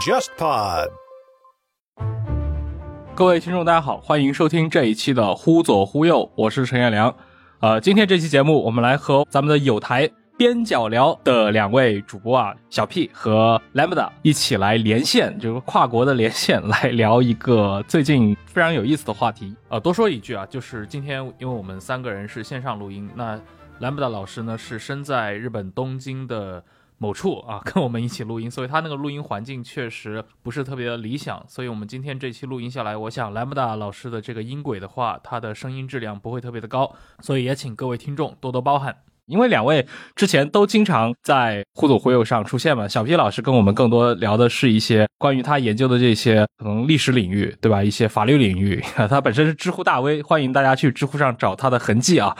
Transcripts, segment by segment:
JustPod。各位听众，大家好，欢迎收听这一期的《忽左忽右》，我是陈彦良。呃，今天这期节目，我们来和咱们的有台边角聊的两位主播啊，小 P 和 Lambda 一起来连线，就是跨国的连线，来聊一个最近非常有意思的话题。呃，多说一句啊，就是今天因为我们三个人是线上录音，那 Lambda 老师呢是身在日本东京的某处啊，跟我们一起录音，所以他那个录音环境确实不是特别的理想。所以我们今天这期录音下来，我想 Lambda 老师的这个音轨的话，他的声音质量不会特别的高，所以也请各位听众多多包涵。因为两位之前都经常在忽左忽右上出现嘛，小 P 老师跟我们更多聊的是一些关于他研究的这些可能历史领域，对吧？一些法律领域，他本身是知乎大 V，欢迎大家去知乎上找他的痕迹啊。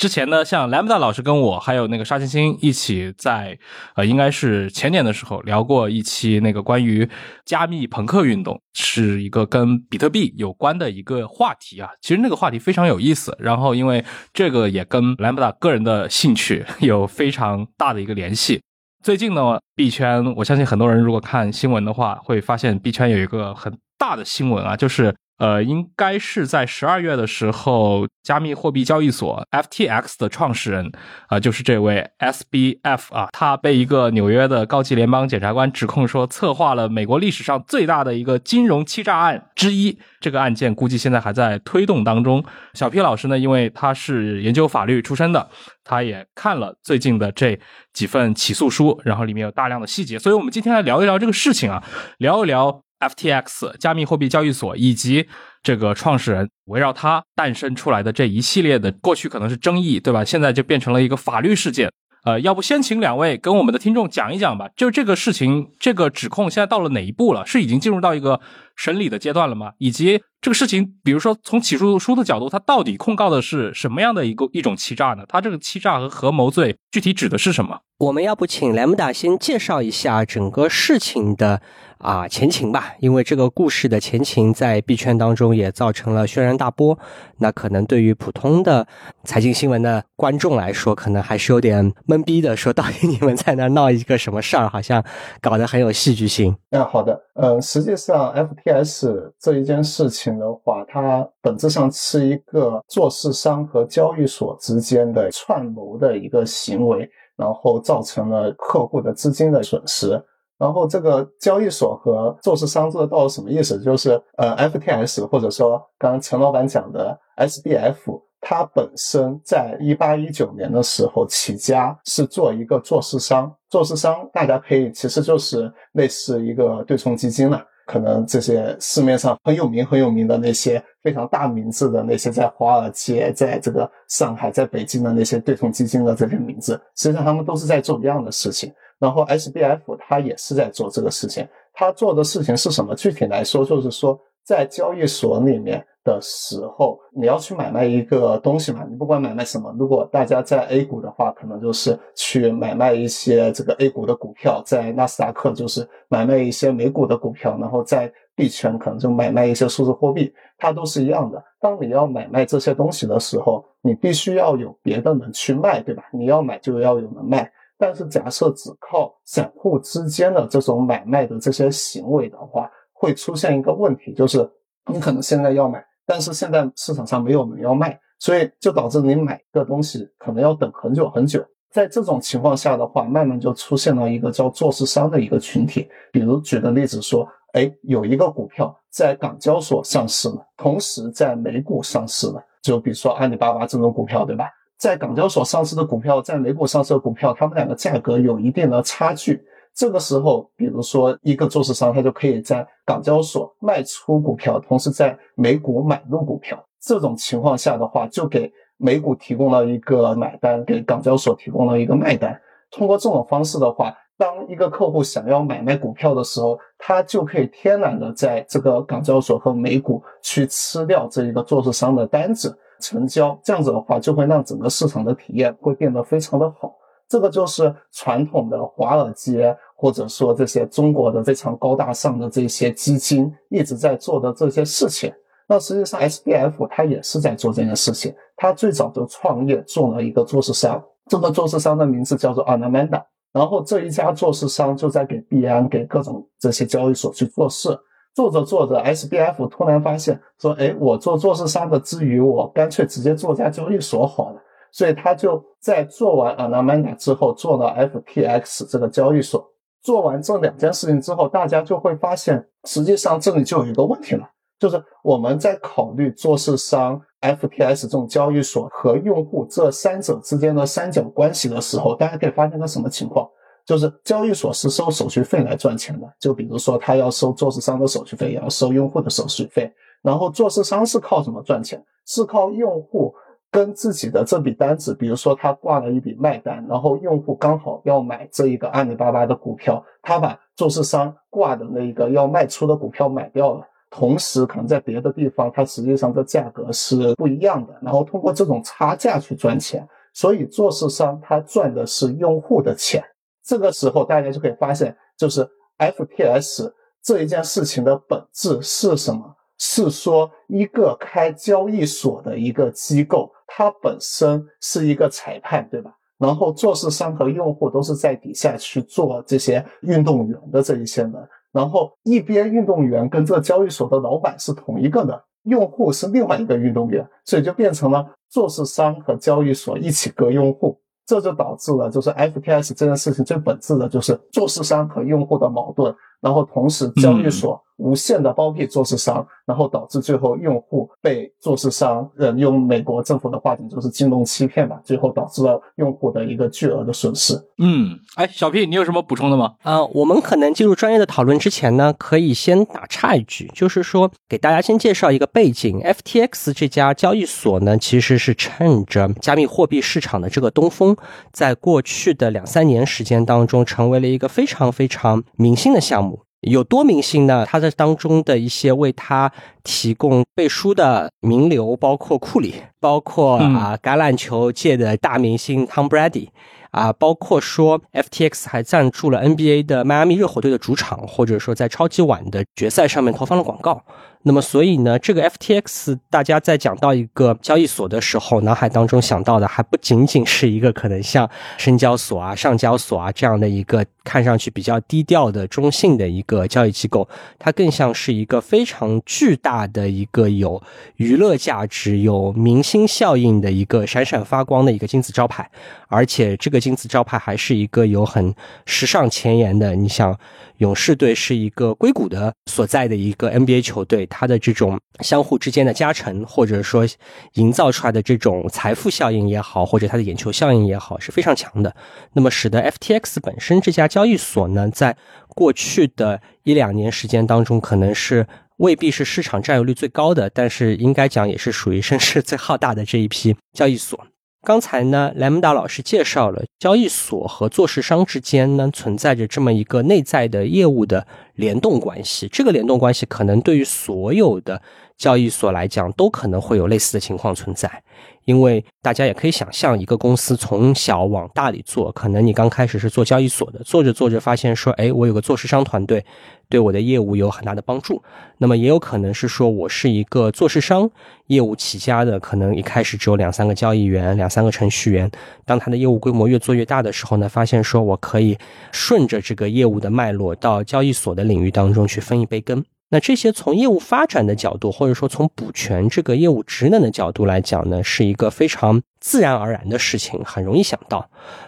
之前呢，像兰姆达老师跟我还有那个沙欣欣一起在，呃，应该是前年的时候聊过一期那个关于加密朋克运动，是一个跟比特币有关的一个话题啊。其实那个话题非常有意思，然后因为这个也跟兰姆达个人的兴趣有非常大的一个联系。最近呢，币圈我相信很多人如果看新闻的话，会发现币圈有一个很大的新闻啊，就是。呃，应该是在十二月的时候，加密货币交易所 FTX 的创始人啊、就是这位 SBF 啊，他被一个纽约的高级联邦检察官指控说，策划了美国历史上最大的一个金融欺诈案之一。这个案件估计现在还在推动当中。小 P 老师呢，因为他是研究法律出身的，他也看了最近的这几份起诉书，然后里面有大量的细节，所以我们今天来聊一聊这个事情啊，聊一聊。FTX 加密货币交易所以及这个创始人围绕他诞生出来的这一系列的过去可能是争议，对吧？现在就变成了一个法律事件。呃，要不先请两位跟我们的听众讲一讲吧。就这个事情，这个指控现在到了哪一步了？是已经进入到一个审理的阶段了吗？以及这个事情，比如说从起诉书的角度，它到底控告的是什么样的一个一种欺诈呢？它这个欺诈和合谋罪具体指的是什么？我们要不请莱姆达先介绍一下整个事情的啊前情吧，因为这个故事的前情在币圈当中也造成了轩然大波。那可能对于普通的财经新闻的观众来说，可能还是有点懵逼的，说到底你们在那闹一个什么事儿，好像搞得很有戏剧性。那好的，嗯，实际上 FTS 这一件事情的话，它本质上是一个做市商和交易所之间的串谋的一个行为。然后造成了客户的资金的损失。然后这个交易所和做市商这到底什么意思？就是呃，FTS 或者说刚刚陈老板讲的 SBF，它本身在一八一九年的时候起家是做一个做市商。做市商大家可以其实就是类似一个对冲基金了。可能这些市面上很有名很有名的那些非常大名字的那些，在华尔街、在这个上海、在北京的那些对冲基金的这些名字，实际上他们都是在做一样的事情。然后 SBF 它也是在做这个事情。他做的事情是什么？具体来说，就是说在交易所里面。的时候，你要去买卖一个东西嘛？你不管买卖什么，如果大家在 A 股的话，可能就是去买卖一些这个 A 股的股票；在纳斯达克就是买卖一些美股的股票；然后在币圈可能就买卖一些数字货币，它都是一样的。当你要买卖这些东西的时候，你必须要有别的人去卖，对吧？你要买就要有人卖。但是假设只靠散户之间的这种买卖的这些行为的话，会出现一个问题，就是你可能现在要买。但是现在市场上没有人要卖，所以就导致你买个东西可能要等很久很久。在这种情况下的话，慢慢就出现了一个叫做市商的一个群体。比如举个例子说，哎，有一个股票在港交所上市了，同时在美股上市了。就比如说阿里巴巴这种股票，对吧？在港交所上市的股票，在美股上市的股票，它们两个价格有一定的差距。这个时候，比如说一个做市商，他就可以在港交所卖出股票，同时在美股买入股票。这种情况下的话，就给美股提供了一个买单，给港交所提供了一个卖单。通过这种方式的话，当一个客户想要买卖股票的时候，他就可以天然的在这个港交所和美股去吃掉这一个做市商的单子成交。这样子的话，就会让整个市场的体验会变得非常的好。这个就是传统的华尔街，或者说这些中国的非常高大上的这些基金一直在做的这些事情。那实际上 SBF 它也是在做这件事情。它最早就创业做了一个做市商，这个做市商的名字叫做 Anamanda。然后这一家做市商就在给币安、给各种这些交易所去做事，做着做着，SBF 突然发现说：“哎，我做做市商的之余，我干脆直接做家交易所好了。”所以他就在做完 Anamanda 之后，做了 FTX 这个交易所。做完这两件事情之后，大家就会发现，实际上这里就有一个问题了，就是我们在考虑做市商、FTX 这种交易所和用户这三者之间的三角关系的时候，大家可以发现个什么情况？就是交易所是收手续费来赚钱的，就比如说他要收做市商的手续费，也要收用户的手续费。然后做市商是靠什么赚钱？是靠用户。跟自己的这笔单子，比如说他挂了一笔卖单，然后用户刚好要买这一个阿里巴巴的股票，他把做市商挂的那个要卖出的股票买掉了，同时可能在别的地方它实际上的价格是不一样的，然后通过这种差价去赚钱，所以做市商他赚的是用户的钱。这个时候大家就可以发现，就是 FTS 这一件事情的本质是什么？是说一个开交易所的一个机构。它本身是一个裁判，对吧？然后做市商和用户都是在底下去做这些运动员的这一些人，然后一边运动员跟这交易所的老板是同一个的，用户是另外一个运动员，所以就变成了做市商和交易所一起割用户，这就导致了就是 FTS 这件事情最本质的就是做市商和用户的矛盾，然后同时交易所。无限的包庇做市商，然后导致最后用户被做市商，呃，用美国政府的话讲就是金融欺骗吧，最后导致了用户的一个巨额的损失。嗯，哎，小 P，你有什么补充的吗？啊，我们可能进入专业的讨论之前呢，可以先打岔一句，就是说给大家先介绍一个背景，FTX 这家交易所呢，其实是趁着加密货币市场的这个东风，在过去的两三年时间当中，成为了一个非常非常明星的项目。有多明星呢？他在当中的一些为他提供背书的名流，包括库里，包括啊橄榄球界的大明星 Tom Brady，啊，包括说 FTX 还赞助了 NBA 的迈阿密热火队的主场，或者说在超级碗的决赛上面投放了广告。那么，所以呢，这个 FTX，大家在讲到一个交易所的时候，脑海当中想到的还不仅仅是一个可能像深交所啊、上交所啊这样的一个看上去比较低调的中性的一个交易机构，它更像是一个非常巨大的一个有娱乐价值、有明星效应的一个闪闪发光的一个金字招牌，而且这个金字招牌还是一个有很时尚前沿的。你想，勇士队是一个硅谷的所在的一个 NBA 球队。它的这种相互之间的加成，或者说营造出来的这种财富效应也好，或者它的眼球效应也好，是非常强的。那么，使得 FTX 本身这家交易所呢，在过去的一两年时间当中，可能是未必是市场占有率最高的，但是应该讲也是属于声势最浩大的这一批交易所。刚才呢，莱蒙达老师介绍了交易所和做市商之间呢存在着这么一个内在的业务的联动关系。这个联动关系可能对于所有的交易所来讲都可能会有类似的情况存在。因为大家也可以想象，一个公司从小往大里做，可能你刚开始是做交易所的，做着做着发现说，哎，我有个做市商团队，对我的业务有很大的帮助。那么也有可能是说我是一个做市商业务起家的，可能一开始只有两三个交易员、两三个程序员。当他的业务规模越做越大的时候呢，发现说我可以顺着这个业务的脉络到交易所的领域当中去分一杯羹。那这些从业务发展的角度，或者说从补全这个业务职能的角度来讲呢，是一个非常自然而然的事情，很容易想到。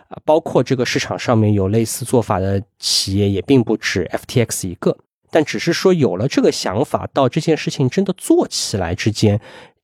啊，包括这个市场上面有类似做法的企业也并不止 FTX 一个，但只是说有了这个想法，到这件事情真的做起来之间，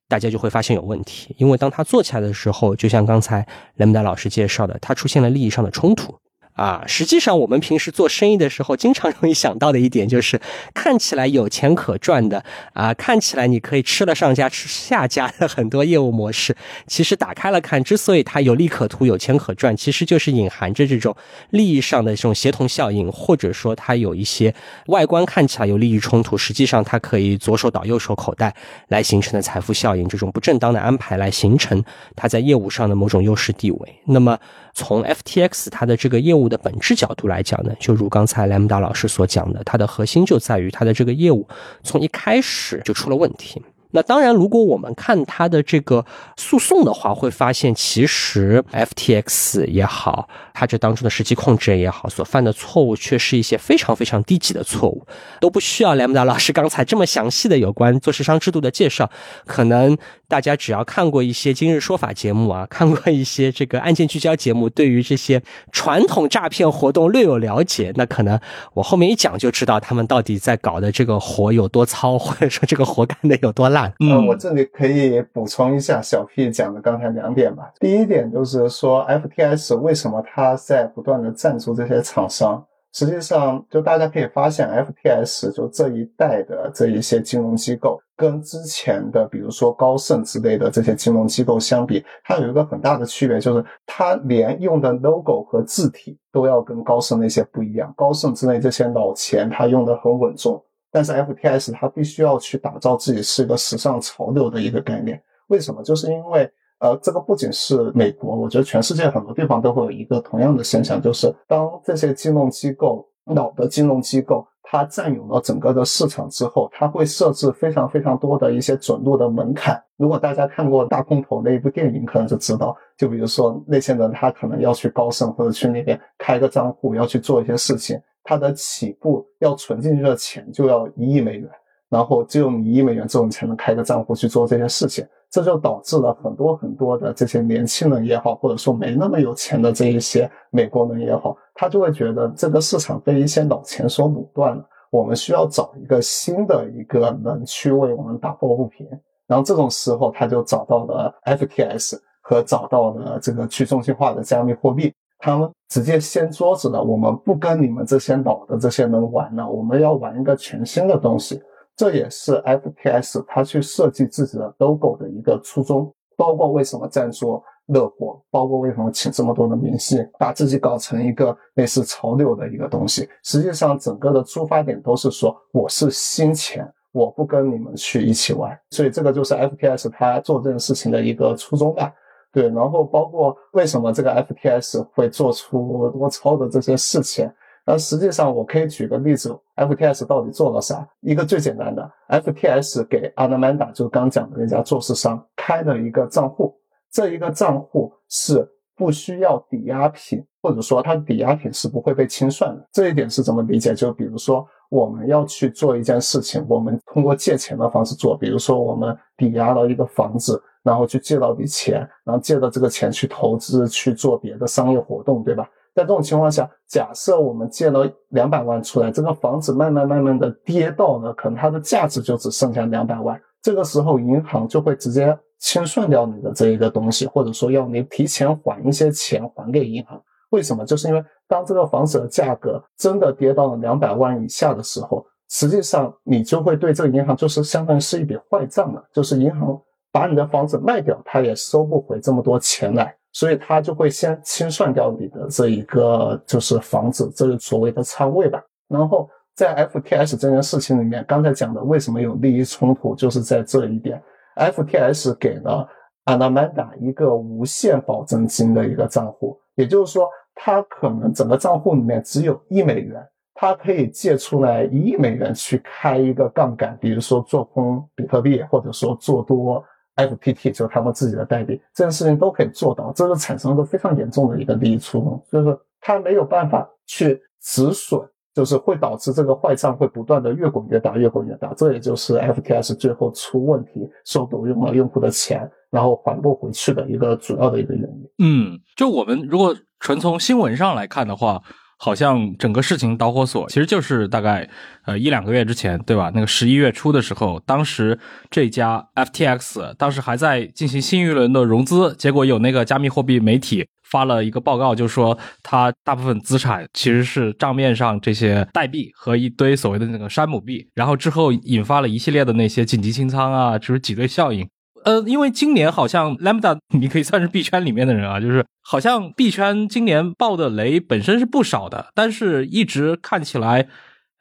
大家就会发现有问题。因为当他做起来的时候，就像刚才雷蒙达老师介绍的，他出现了利益上的冲突。啊，实际上我们平时做生意的时候，经常容易想到的一点就是，看起来有钱可赚的啊，看起来你可以吃了上家吃下家的很多业务模式，其实打开了看，之所以它有利可图、有钱可赚，其实就是隐含着这种利益上的这种协同效应，或者说它有一些外观看起来有利益冲突，实际上它可以左手倒右手口袋来形成的财富效应，这种不正当的安排来形成它在业务上的某种优势地位。那么从 FTX 它的这个业务。的本质角度来讲呢，就如刚才莱姆达老师所讲的，它的核心就在于它的这个业务从一开始就出了问题。那当然，如果我们看它的这个诉讼的话，会发现其实 FTX 也好，它这当中的实际控制人也好，所犯的错误却是一些非常非常低级的错误，都不需要莱姆达老师刚才这么详细的有关做市商制度的介绍。可能大家只要看过一些今日说法节目啊，看过一些这个案件聚焦节目，对于这些传统诈骗活动略有了解，那可能我后面一讲就知道他们到底在搞的这个活有多糙，或者说这个活干的有多烂。呃，我这里可以补充一下小 P 讲的刚才两点吧。第一点就是说，FTS 为什么它在不断的赞助这些厂商？实际上，就大家可以发现，FTS 就这一代的这一些金融机构，跟之前的比如说高盛之类的这些金融机构相比，它有一个很大的区别，就是它连用的 logo 和字体都要跟高盛那些不一样。高盛之类这些老钱，它用的很稳重。但是 FTS 它必须要去打造自己是一个时尚潮流的一个概念，为什么？就是因为呃，这个不仅是美国，我觉得全世界很多地方都会有一个同样的现象，就是当这些金融机构老的金融机构它占有了整个的市场之后，它会设置非常非常多的一些准入的门槛。如果大家看过大空头那一部电影，可能就知道，就比如说那些人他可能要去高盛或者去那边开个账户，要去做一些事情。它的起步要存进去的钱就要一亿美元，然后只有你一亿美元之后，你才能开个账户去做这些事情。这就导致了很多很多的这些年轻人也好，或者说没那么有钱的这一些美国人也好，他就会觉得这个市场被一些老钱所垄断了。我们需要找一个新的一个人去为我们打抱不平。然后这种时候，他就找到了 FTS 和找到了这个去中心化的加密货币。他们直接掀桌子了，我们不跟你们这些老的这些人玩了，我们要玩一个全新的东西。这也是 FTS 它去设计自己的 logo 的一个初衷，包括为什么赞助乐活，包括为什么请这么多的明星，把自己搞成一个类似潮流的一个东西。实际上，整个的出发点都是说，我是新钱，我不跟你们去一起玩。所以这个就是 FTS 它做这件事情的一个初衷吧。对，然后包括为什么这个 FTS 会做出多超的这些事情，那实际上我可以举个例子，FTS 到底做了啥？一个最简单的，FTS 给 Anamanda 就刚讲的那家做市商开了一个账户，这一个账户是不需要抵押品，或者说它抵押品是不会被清算的。这一点是怎么理解？就比如说我们要去做一件事情，我们通过借钱的方式做，比如说我们抵押了一个房子。然后去借到笔钱，然后借到这个钱去投资去做别的商业活动，对吧？在这种情况下，假设我们借了两百万出来，这个房子慢慢慢慢的跌到了，可能它的价值就只剩下两百万，这个时候银行就会直接清算掉你的这一个东西，或者说要你提前还一些钱还给银行。为什么？就是因为当这个房子的价格真的跌到了两百万以下的时候，实际上你就会对这个银行就是相当于是一笔坏账了，就是银行。把你的房子卖掉，他也收不回这么多钱来，所以他就会先清算掉你的这一个就是房子，这个所谓的仓位吧。然后在 FTS 这件事情里面，刚才讲的为什么有利益冲突，就是在这一点。FTS 给了 Anamanda 一个无限保证金的一个账户，也就是说，他可能整个账户里面只有一美元，他可以借出来一亿美元去开一个杠杆，比如说做空比特币，或者说做多。FPT 就是他们自己的代币，这件事情都可以做到，这是产生了非常严重的一个利益冲突，就是他没有办法去止损，就是会导致这个坏账会不断的越滚越大，越滚越大，这也就是 FTS 最后出问题，收走用了用户的钱，然后还不回去的一个主要的一个原因。嗯，就我们如果纯从新闻上来看的话。好像整个事情导火索其实就是大概呃一两个月之前，对吧？那个十一月初的时候，当时这家 FTX 当时还在进行新一轮的融资，结果有那个加密货币媒体发了一个报告，就说它大部分资产其实是账面上这些代币和一堆所谓的那个山姆币，然后之后引发了一系列的那些紧急清仓啊，就是挤兑效应。呃，因为今年好像 Lambda 你可以算是币圈里面的人啊，就是好像币圈今年爆的雷本身是不少的，但是一直看起来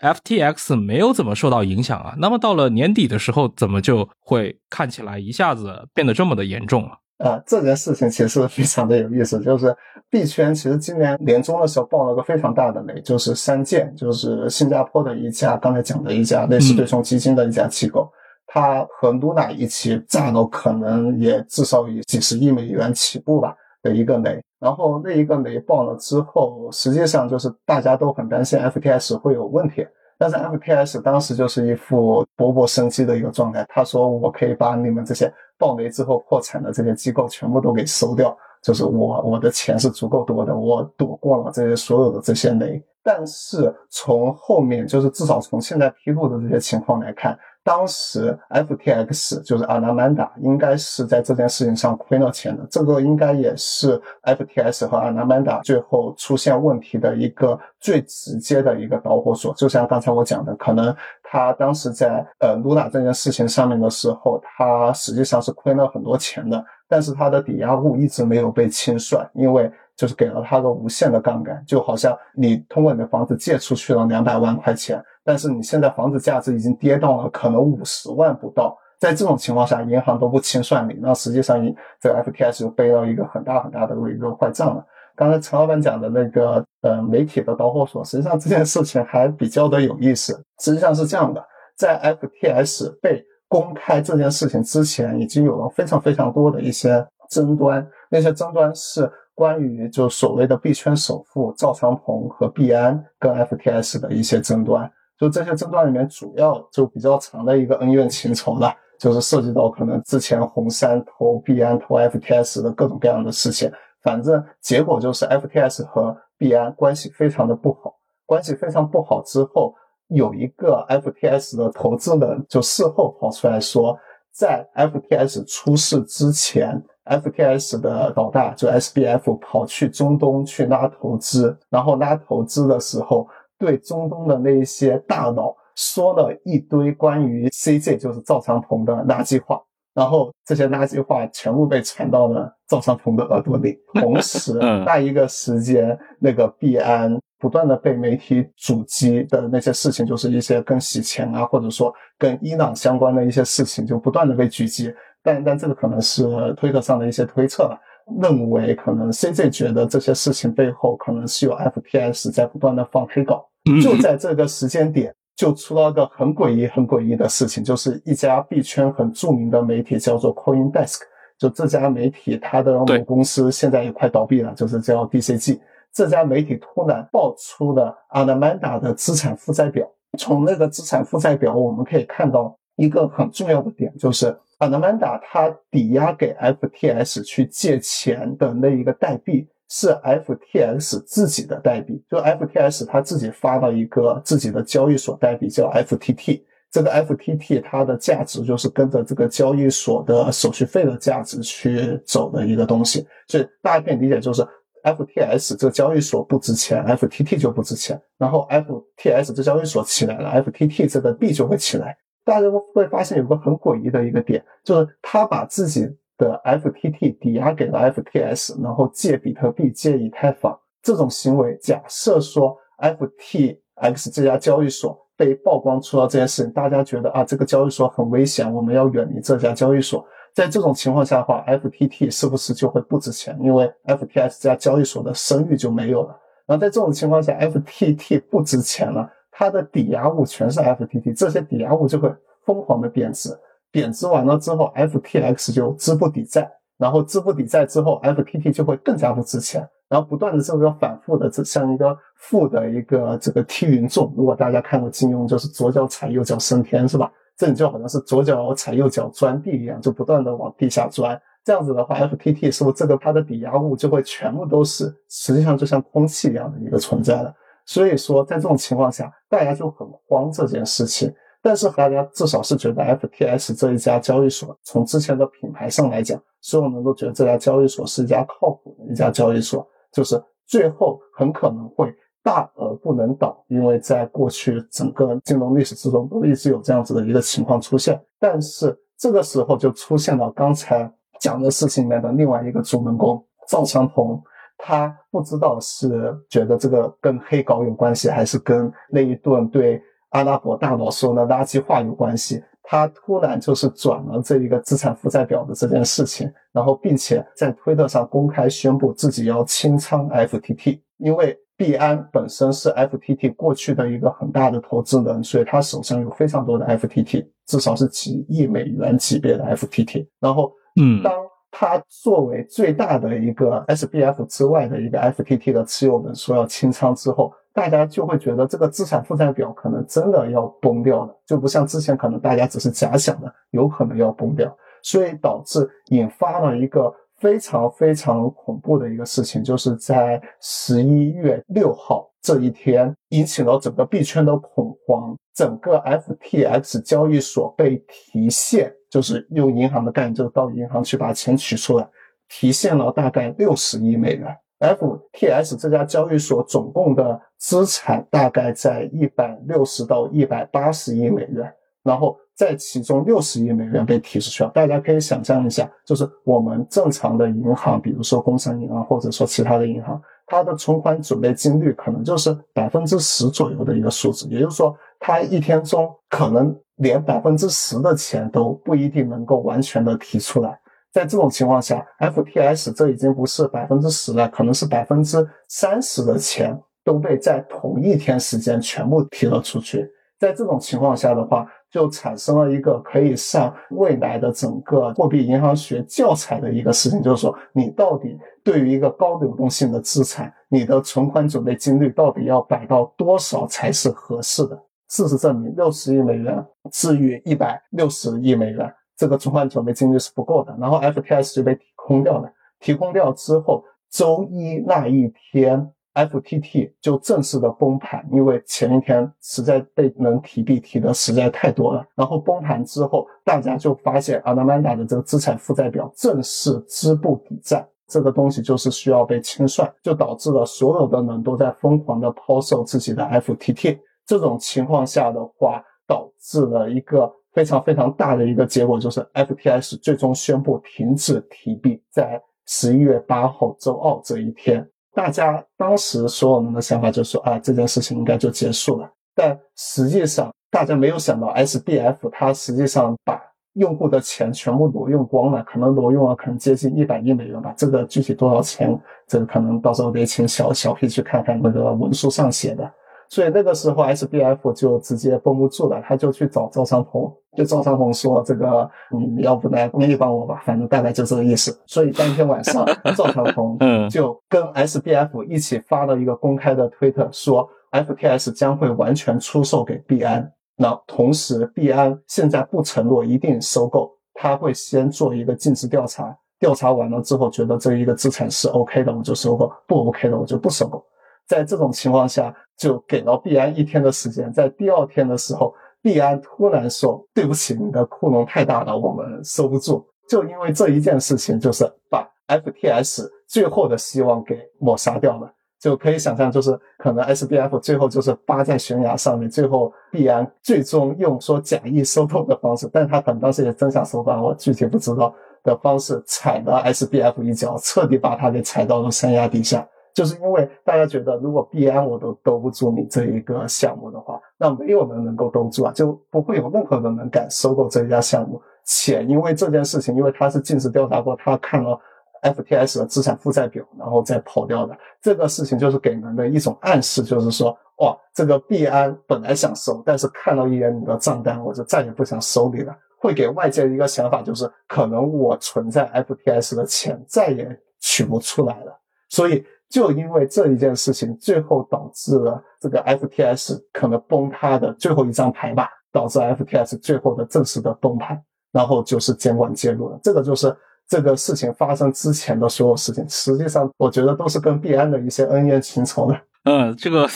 FTX 没有怎么受到影响啊。那么到了年底的时候，怎么就会看起来一下子变得这么的严重了？啊，这件事情其实非常的有意思，就是币圈其实今年年终的时候爆了个非常大的雷，就是三箭，就是新加坡的一家刚才讲的一家类似对冲基金的一家机构。它和 Luna 一起占了可能也至少以几十亿美元起步吧的一个雷。然后那一个雷爆了之后，实际上就是大家都很担心 FTS 会有问题。但是 FTS 当时就是一副勃勃生机的一个状态，他说我可以把你们这些爆雷之后破产的这些机构全部都给收掉，就是我我的钱是足够多的，我躲过了这些所有的这些雷。但是从后面就是至少从现在披露的这些情况来看。当时 FTX 就是 Alameda 应该是在这件事情上亏了钱的，这个应该也是 FTX 和 Alameda 最后出现问题的一个最直接的一个导火索。就像刚才我讲的，可能他当时在呃 Luna 这件事情上面的时候，他实际上是亏了很多钱的，但是他的抵押物一直没有被清算，因为。就是给了他个无限的杠杆，就好像你通过你的房子借出去了两百万块钱，但是你现在房子价值已经跌到了可能五十万不到，在这种情况下，银行都不清算你，那实际上你这 FTS 就背了一个很大很大的一个坏账了。刚才陈老板讲的那个呃媒体的导火索，实际上这件事情还比较的有意思。实际上是这样的，在 FTS 被公开这件事情之前，已经有了非常非常多的一些争端，那些争端是。关于就所谓的币圈首富赵长鹏和币安跟 FTS 的一些争端，就这些争端里面主要就比较长的一个恩怨情仇了，就是涉及到可能之前红杉投币安投 FTS 的各种各样的事情。反正结果就是 FTS 和币安关系非常的不好，关系非常不好之后，有一个 FTS 的投资人就事后跑出来说，在 FTS 出事之前。FTS 的老大就 SBF 跑去中东去拉投资，然后拉投资的时候，对中东的那一些大佬说了一堆关于 CJ 就是赵长鹏的垃圾话，然后这些垃圾话全部被传到了赵尚鹏的耳朵里。同时，那一个时间，那个币安不断的被媒体阻击的那些事情，就是一些跟洗钱啊，或者说跟伊朗相关的一些事情，就不断的被狙击。但但这个可能是推特上的一些推测了，认为可能 CJ 觉得这些事情背后可能是有 FPS 在不断的放黑稿，就在这个时间点，就出了个很诡异、很诡异的事情，就是一家币圈很著名的媒体叫做 CoinDesk，就这家媒体它的母公司现在也快倒闭了，就是叫 DCG，这家媒体突然爆出了 Alameda 的资产负债表，从那个资产负债表我们可以看到一个很重要的点，就是。Alameda 它抵押给 FTS 去借钱的那一个代币是 FTS 自己的代币，就 FTS 它自己发了一个自己的交易所代币叫 FTT，这个 FTT 它的价值就是跟着这个交易所的手续费的价值去走的一个东西，所以大家可以理解就是 FTS 这个交易所不值钱，FTT 就不值钱，然后 FTS 这交易所起来了，FTT 这个币就会起来。大家会发现有个很诡异的一个点，就是他把自己的 FTT 抵押给了 FTS，然后借比特币、借以太坊这种行为。假设说 FTX 这家交易所被曝光出了这件事情，大家觉得啊，这个交易所很危险，我们要远离这家交易所。在这种情况下的话，FTT 是不是就会不值钱？因为 FTS 这家交易所的声誉就没有了。然后在这种情况下，FTT 不值钱了。它的抵押物全是 FTT，这些抵押物就会疯狂的贬值，贬值完了之后，FTX 就资不抵债，然后资不抵债之后，FTT 就会更加不值钱，然后不断的这个反复的，这像一个负的一个这个梯云纵。如果大家看过金庸，就是左脚踩右脚升天，是吧？这你就好像是左脚踩右脚钻地一样，就不断的往地下钻。这样子的话，FTT 是不是这个它的抵押物就会全部都是，实际上就像空气一样的一个存在了？所以说，在这种情况下，大家就很慌这件事情。但是大家至少是觉得 FTS 这一家交易所，从之前的品牌上来讲，所有人都觉得这家交易所是一家靠谱的一家交易所。就是最后很可能会大而不能倒，因为在过去整个金融历史之中都一直有这样子的一个情况出现。但是这个时候就出现了刚才讲的事情里面的另外一个主人公赵长鹏。他不知道是觉得这个跟黑稿有关系，还是跟那一顿对阿拉伯大佬说的垃圾话有关系。他突然就是转了这一个资产负债表的这件事情，然后并且在推特上公开宣布自己要清仓 FTT，因为币安本身是 FTT 过去的一个很大的投资人，所以他手上有非常多的 FTT。至少是几亿美元级别的 FTT。然后，嗯，当他作为最大的一个 SBF 之外的一个 FTT 的持有人说要清仓之后，大家就会觉得这个资产负债表可能真的要崩掉了，就不像之前可能大家只是假想的，有可能要崩掉，所以导致引发了一个。非常非常恐怖的一个事情，就是在十一月六号这一天，引起了整个币圈的恐慌。整个 FTX 交易所被提现，就是用银行的概念，就到银行去把钱取出来，提现了大概六十亿美元。FTS 这家交易所总共的资产大概在一百六十到一百八十亿美元，然后。在其中六十亿美元被提出去了，大家可以想象一下，就是我们正常的银行，比如说工商银行或者说其他的银行，它的存款准备金率可能就是百分之十左右的一个数字，也就是说，它一天中可能连百分之十的钱都不一定能够完全的提出来。在这种情况下，FTS 这已经不是百分之十了，可能是百分之三十的钱都被在同一天时间全部提了出去。在这种情况下的话，就产生了一个可以上未来的整个货币银行学教材的一个事情，就是说，你到底对于一个高流动性的资产，你的存款准备金率到底要摆到多少才是合适的？事实证明，六十亿美元至于一百六十亿美元，这个存款准备金率是不够的。然后 FTS 就被提空掉了，提空掉之后，周一那一天。FTT 就正式的崩盘，因为前一天实在被能提币提的实在太多了。然后崩盘之后，大家就发现 Alameda 的这个资产负债表正式资不抵债，这个东西就是需要被清算，就导致了所有的人都在疯狂的抛售自己的 FTT。这种情况下的话，导致了一个非常非常大的一个结果，就是 FTS 最终宣布停止提币，在十一月八号周二这一天。大家当时所有人的想法就是说啊，这件事情应该就结束了。但实际上，大家没有想到，SBF 它实际上把用户的钱全部挪用光了，可能挪用了可能接近一百亿美元吧。这个具体多少钱，这个可能到时候得请小小 P 去看看那个文书上写的。所以那个时候，SBF 就直接绷不住了，他就去找赵长鹏，就赵长鹏说：“这个你你要不来公益帮我吧，反正大概就这个意思。”所以当天晚上，赵长鹏 就跟 SBF 一起发了一个公开的推特，说 FTS 将会完全出售给币安。那同时，币安现在不承诺一定收购，他会先做一个尽职调查，调查完了之后，觉得这一个资产是 OK 的，我就收购；不 OK 的，我就不收购。在这种情况下，就给了币安一天的时间。在第二天的时候，币安突然说：“对不起，你的窟窿太大了，我们收不住。”就因为这一件事情，就是把 FTS 最后的希望给抹杀掉了。就可以想象，就是可能 SBF 最后就是扒在悬崖上面，最后币安最终用说假意收购的方式，但他可能当时也真想收购，我具体不知道的方式踩了 SBF 一脚，彻底把他给踩到了山崖底下。就是因为大家觉得，如果币安我都兜不住你这一个项目的话，那没有人能够兜住啊，就不会有任何人能敢收购这一家项目。且因为这件事情，因为他是尽职调查过，他看了 FTS 的资产负债表，然后再跑掉的。这个事情就是给人的一种暗示，就是说，哇，这个币安本来想收，但是看到一眼你的账单，我就再也不想收你了。会给外界一个想法，就是可能我存在 FTS 的钱再也取不出来了。所以。就因为这一件事情，最后导致了这个 FTS 可能崩塌的最后一张牌吧，导致 FTS 最后的正式的崩盘，然后就是监管介入了。这个就是这个事情发生之前的所有事情，实际上我觉得都是跟币安的一些恩怨情仇的。嗯，这个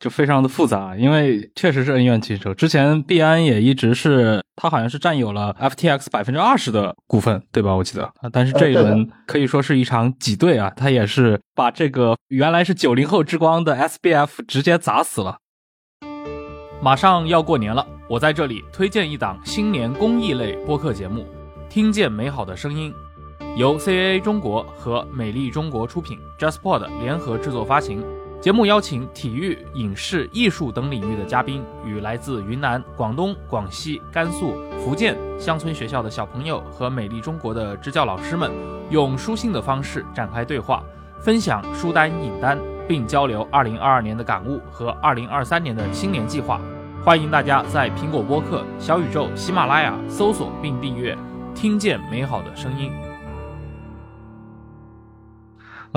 就非常的复杂，因为确实是恩怨情仇。之前币安也一直是，他好像是占有了 FTX 百分之二十的股份，对吧？我记得啊，但是这一轮可以说是一场挤兑啊，他也是把这个原来是九零后之光的 SBF 直接砸死了。马上要过年了，我在这里推荐一档新年公益类播客节目，《听见美好的声音》，由 CAA 中国和美丽中国出品，JustPod 联合制作发行。节目邀请体育、影视、艺术等领域的嘉宾，与来自云南、广东、广西、甘肃、福建乡村学校的小朋友和美丽中国的支教老师们，用书信的方式展开对话，分享书单、影单，并交流2022年的感悟和2023年的新年计划。欢迎大家在苹果播客、小宇宙、喜马拉雅搜索并订阅，听见美好的声音。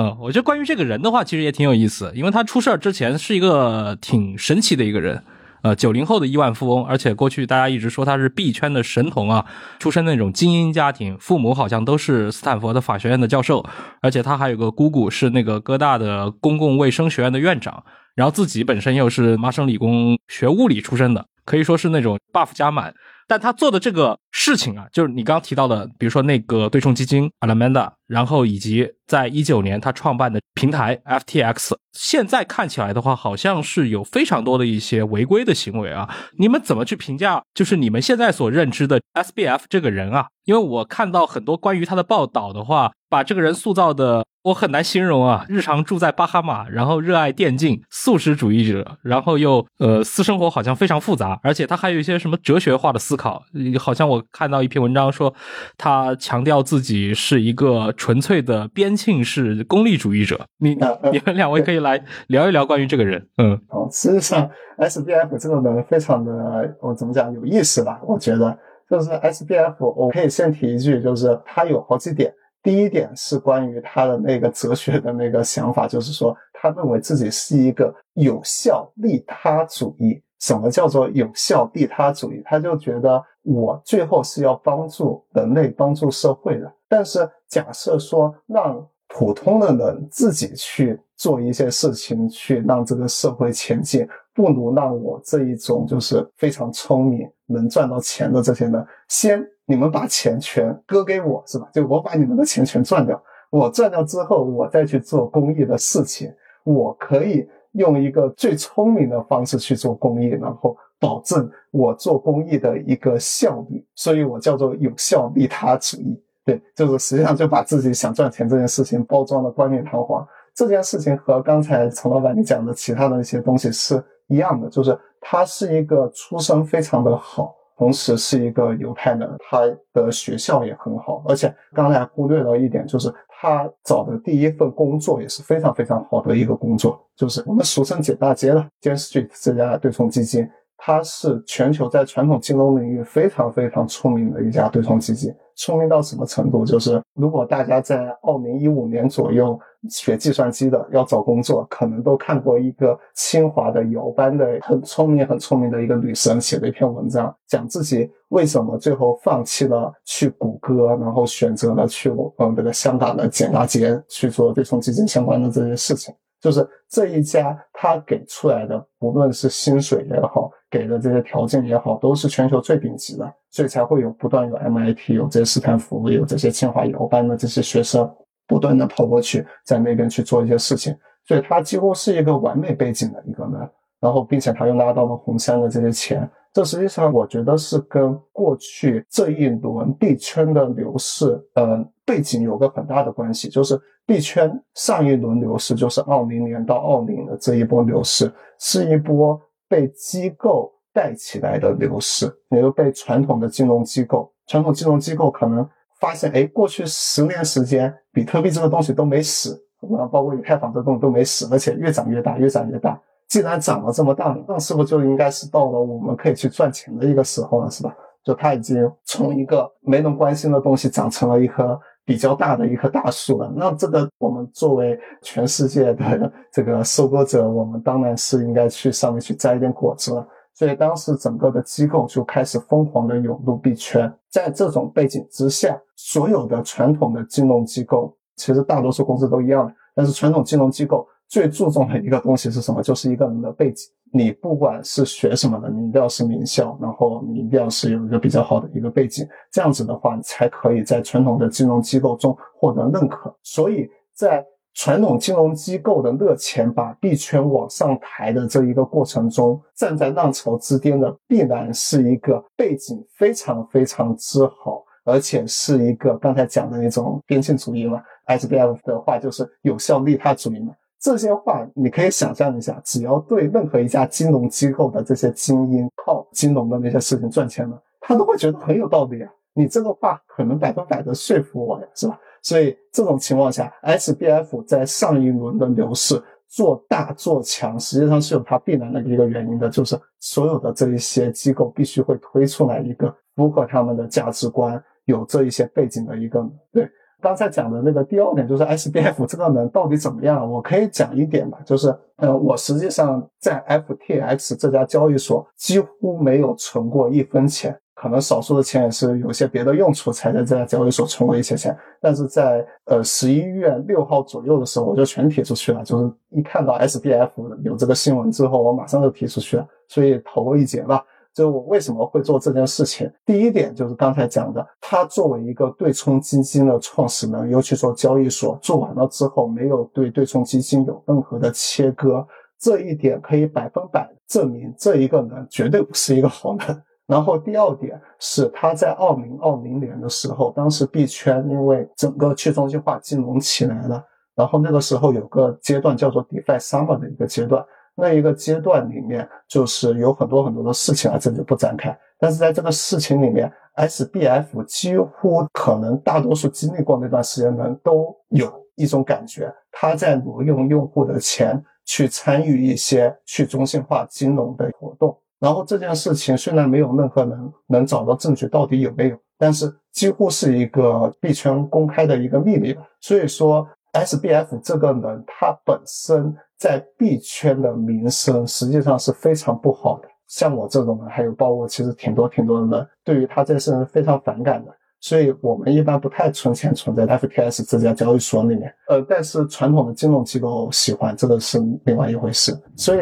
嗯，我觉得关于这个人的话，其实也挺有意思，因为他出事儿之前是一个挺神奇的一个人。呃，九零后的亿万富翁，而且过去大家一直说他是币圈的神童啊，出身那种精英家庭，父母好像都是斯坦福的法学院的教授，而且他还有个姑姑是那个哥大的公共卫生学院的院长，然后自己本身又是麻省理工学物理出身的，可以说是那种 buff 加满。但他做的这个事情啊，就是你刚刚提到的，比如说那个对冲基金 Alameda，然后以及在一九年他创办的平台 FTX，现在看起来的话，好像是有非常多的一些违规的行为啊。你们怎么去评价？就是你们现在所认知的 SBF 这个人啊？因为我看到很多关于他的报道的话，把这个人塑造的。我很难形容啊，日常住在巴哈马，然后热爱电竞，素食主义者，然后又呃私生活好像非常复杂，而且他还有一些什么哲学化的思考，好像我看到一篇文章说他强调自己是一个纯粹的边沁式功利主义者。你你们两位可以来聊一聊关于这个人。嗯，哦，实际上 S B F 这个人非常的我怎么讲有意思吧？我觉得就是 S B F，我可以先提一句，就是他有好几点。第一点是关于他的那个哲学的那个想法，就是说他认为自己是一个有效利他主义。什么叫做有效利他主义？他就觉得我最后是要帮助人类、帮助社会的。但是假设说让普通的人自己去做一些事情，去让这个社会前进，不如让我这一种就是非常聪明、能赚到钱的这些人先。你们把钱全割给我是吧？就我把你们的钱全赚掉，我赚掉之后，我再去做公益的事情。我可以用一个最聪明的方式去做公益，然后保证我做公益的一个效率。所以我叫做有效利他主义。对，就是实际上就把自己想赚钱这件事情包装的冠冕堂皇。这件事情和刚才陈老板你讲的其他的一些东西是一样的，就是他是一个出身非常的好。同时是一个犹太人，他的学校也很好，而且刚才忽略了一点，就是他找的第一份工作也是非常非常好的一个工作，就是我们俗称捡大街的 Jane Street 这家对冲基金。它是全球在传统金融领域非常非常出名的一家对冲基金，出名到什么程度？就是如果大家在二零一五年左右学计算机的要找工作，可能都看过一个清华的姚班的很聪明很聪明的一个女生写的一篇文章，讲自己为什么最后放弃了去谷歌，然后选择了去我们这个香港的简大街去做对冲基金相关的这些事情。就是这一家他给出来的，无论是薪水也好，给的这些条件也好，都是全球最顶级的，所以才会有不断有 MIT 有这些斯坦福有这些清华摇班的这些学生不断的跑过去在那边去做一些事情，所以他几乎是一个完美背景的一个人，然后并且他又拿到了红杉的这些钱，这实际上我觉得是跟过去这一轮币圈的牛市，呃，背景有个很大的关系，就是。币圈上一轮牛市就是二零年到二零的这一波牛市，是一波被机构带起来的牛市，也就被传统的金融机构，传统金融机构可能发现，哎，过去十年时间，比特币这个东西都没死，啊，包括以太坊这东西都没死，而且越涨越大，越涨越大。既然涨了这么大，那是不是就应该是到了我们可以去赚钱的一个时候了，是吧？就它已经从一个没人关心的东西，长成了一棵。比较大的一棵大树了，那这个我们作为全世界的这个收割者，我们当然是应该去上面去摘一点果子了。所以当时整个的机构就开始疯狂的涌入币圈，在这种背景之下，所有的传统的金融机构，其实大多数公司都一样的，但是传统金融机构最注重的一个东西是什么？就是一个人的背景。你不管是学什么的，你一定要是名校，然后你一定要是有一个比较好的一个背景，这样子的话，你才可以在传统的金融机构中获得认可。所以在传统金融机构的热钱把币圈往上抬的这一个过程中，站在浪潮之巅的必然是一个背景非常非常之好，而且是一个刚才讲的那种边沁主义嘛，SBF 的话就是有效利他主义嘛。这些话你可以想象一下，只要对任何一家金融机构的这些精英靠金融的那些事情赚钱了，他都会觉得很有道理啊。你这个话可能百分百的说服我呀，是吧？所以这种情况下，SBF 在上一轮的牛市做大做强，实际上是有它必然的一个原因的，就是所有的这一些机构必须会推出来一个符合他们的价值观、有这一些背景的一个对。刚才讲的那个第二点就是 SBF 这个人到底怎么样？我可以讲一点吧，就是呃，我实际上在 FTX 这家交易所几乎没有存过一分钱。可能少数的钱也是有些别的用处才在这家交易所存过一些钱，但是在呃十一月六号左右的时候，我就全提出去了。就是一看到 SBF 有这个新闻之后，我马上就提出去了。所以头过一节吧，就我为什么会做这件事情？第一点就是刚才讲的，他作为一个对冲基金的创始人，尤其做交易所做完了之后，没有对对冲基金有任何的切割，这一点可以百分百证明这一个人绝对不是一个好人。然后第二点是，他在二零二零年的时候，当时币圈因为整个去中心化金融起来了，然后那个时候有个阶段叫做 DeFi Summer 的一个阶段，那一个阶段里面就是有很多很多的事情啊，这就不展开。但是在这个事情里面，SBF 几乎可能大多数经历过那段时间的人都有一种感觉，他在挪用用户的钱去参与一些去中心化金融的活动。然后这件事情虽然没有任何人能找到证据到底有没有，但是几乎是一个币圈公开的一个秘密。所以说，SBF 这个人他本身在币圈的名声实际上是非常不好的。像我这种人，还有包括其实挺多挺多的人，对于他这些人非常反感的。所以我们一般不太存钱存在 FTS 这家交易所里面，呃，但是传统的金融机构喜欢，这个是另外一回事。所以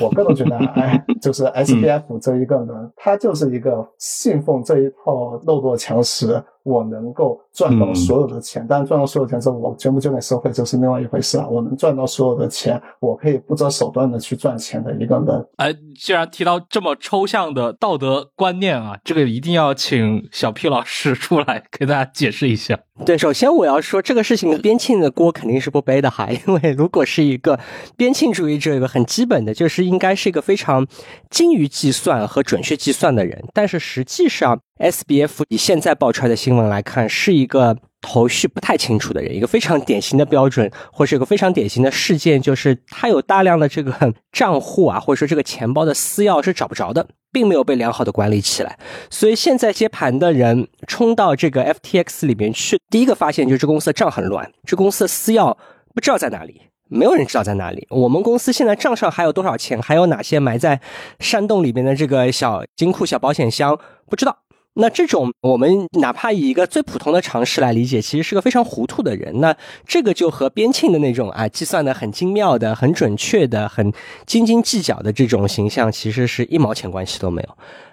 我我个人觉得，哎，就是 SBF 这一个人，他就是一个信奉这一套漏洞强食。我能够赚到所有的钱，但赚到所有钱之后，我捐不捐给社会，这是另外一回事啊。我能赚到所有的钱，我可以不择手段的去赚钱的一个人。哎，既然提到这么抽象的道德观念啊，这个一定要请小 P 老师出来给大家解释一下。对，首先我要说这个事情，边沁的锅肯定是不背的哈，因为如果是一个边沁主义者，一个很基本的就是应该是一个非常精于计算和准确计算的人，但是实际上。SBF 以现在爆出来的新闻来看，是一个头绪不太清楚的人。一个非常典型的标准，或是一个非常典型的事件，就是他有大量的这个账户啊，或者说这个钱包的私钥是找不着的，并没有被良好的管理起来。所以现在接盘的人冲到这个 FTX 里面去，第一个发现就是这公司的账很乱，这公司的私钥不知道在哪里，没有人知道在哪里。我们公司现在账上还有多少钱，还有哪些埋在山洞里面的这个小金库、小保险箱，不知道。那这种我们哪怕以一个最普通的常识来理解，其实是个非常糊涂的人。那这个就和边沁的那种啊，计算的很精妙的、很准确的、很斤斤计较的这种形象，其实是一毛钱关系都没有。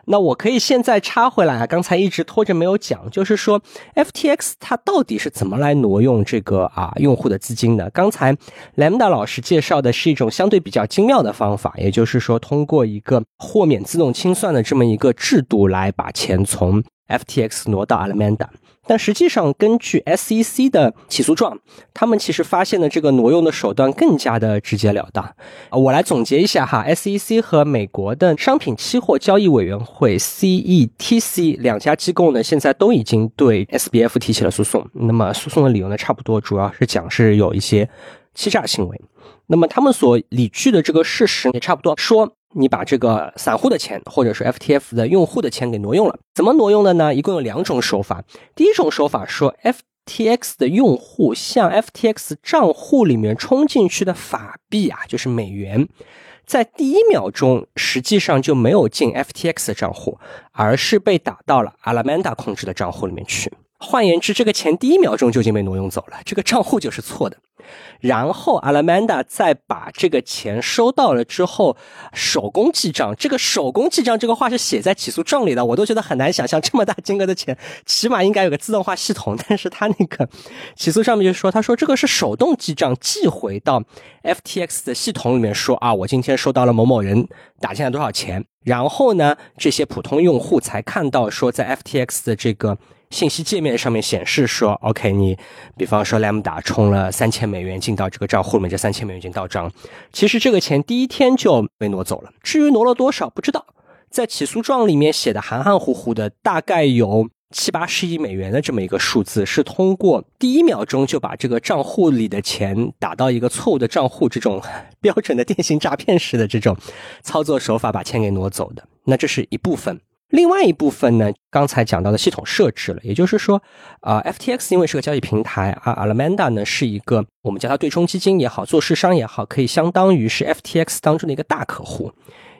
那我可以现在插回来啊，刚才一直拖着没有讲，就是说 FTX 它到底是怎么来挪用这个啊用户的资金的？刚才 Lambda 老师介绍的是一种相对比较精妙的方法，也就是说通过一个豁免自动清算的这么一个制度来把钱从 FTX 挪到 Alameda。但实际上，根据 SEC 的起诉状，他们其实发现的这个挪用的手段更加的直截了当。我来总结一下哈，SEC 和美国的商品期货交易委员会 CETC 两家机构呢，现在都已经对 SBF 提起了诉讼。那么诉讼的理由呢，差不多主要是讲是有一些欺诈行为。那么他们所理据的这个事实也差不多说。你把这个散户的钱，或者是 FTF 的用户的钱给挪用了，怎么挪用的呢？一共有两种手法。第一种手法说，FTX 的用户向 FTX 账户里面充进去的法币啊，就是美元，在第一秒钟实际上就没有进 FTX 的账户，而是被打到了 Alameda 控制的账户里面去。换言之，这个钱第一秒钟就已经被挪用走了，这个账户就是错的。然后阿拉曼达再把这个钱收到了之后，手工记账。这个手工记账这个话是写在起诉状里的，我都觉得很难想象这么大金额的钱，起码应该有个自动化系统。但是他那个起诉上面就说，他说这个是手动记账，寄回到 FTX 的系统里面，说啊，我今天收到了某某人打进来多少钱。然后呢，这些普通用户才看到说，在 FTX 的这个。信息界面上面显示说，OK，你比方说 Lambda 充了三千美元进到这个账户里面，这三千美元已经到账。其实这个钱第一天就被挪走了，至于挪了多少不知道，在起诉状里面写的含含糊糊的，大概有七八十亿美元的这么一个数字，是通过第一秒钟就把这个账户里的钱打到一个错误的账户，这种标准的电信诈骗式的这种操作手法把钱给挪走的。那这是一部分。另外一部分呢，刚才讲到的系统设置了，也就是说，啊，FTX 因为是个交易平台，而 Alameda 呢是一个我们叫它对冲基金也好，做市商也好，可以相当于是 FTX 当中的一个大客户。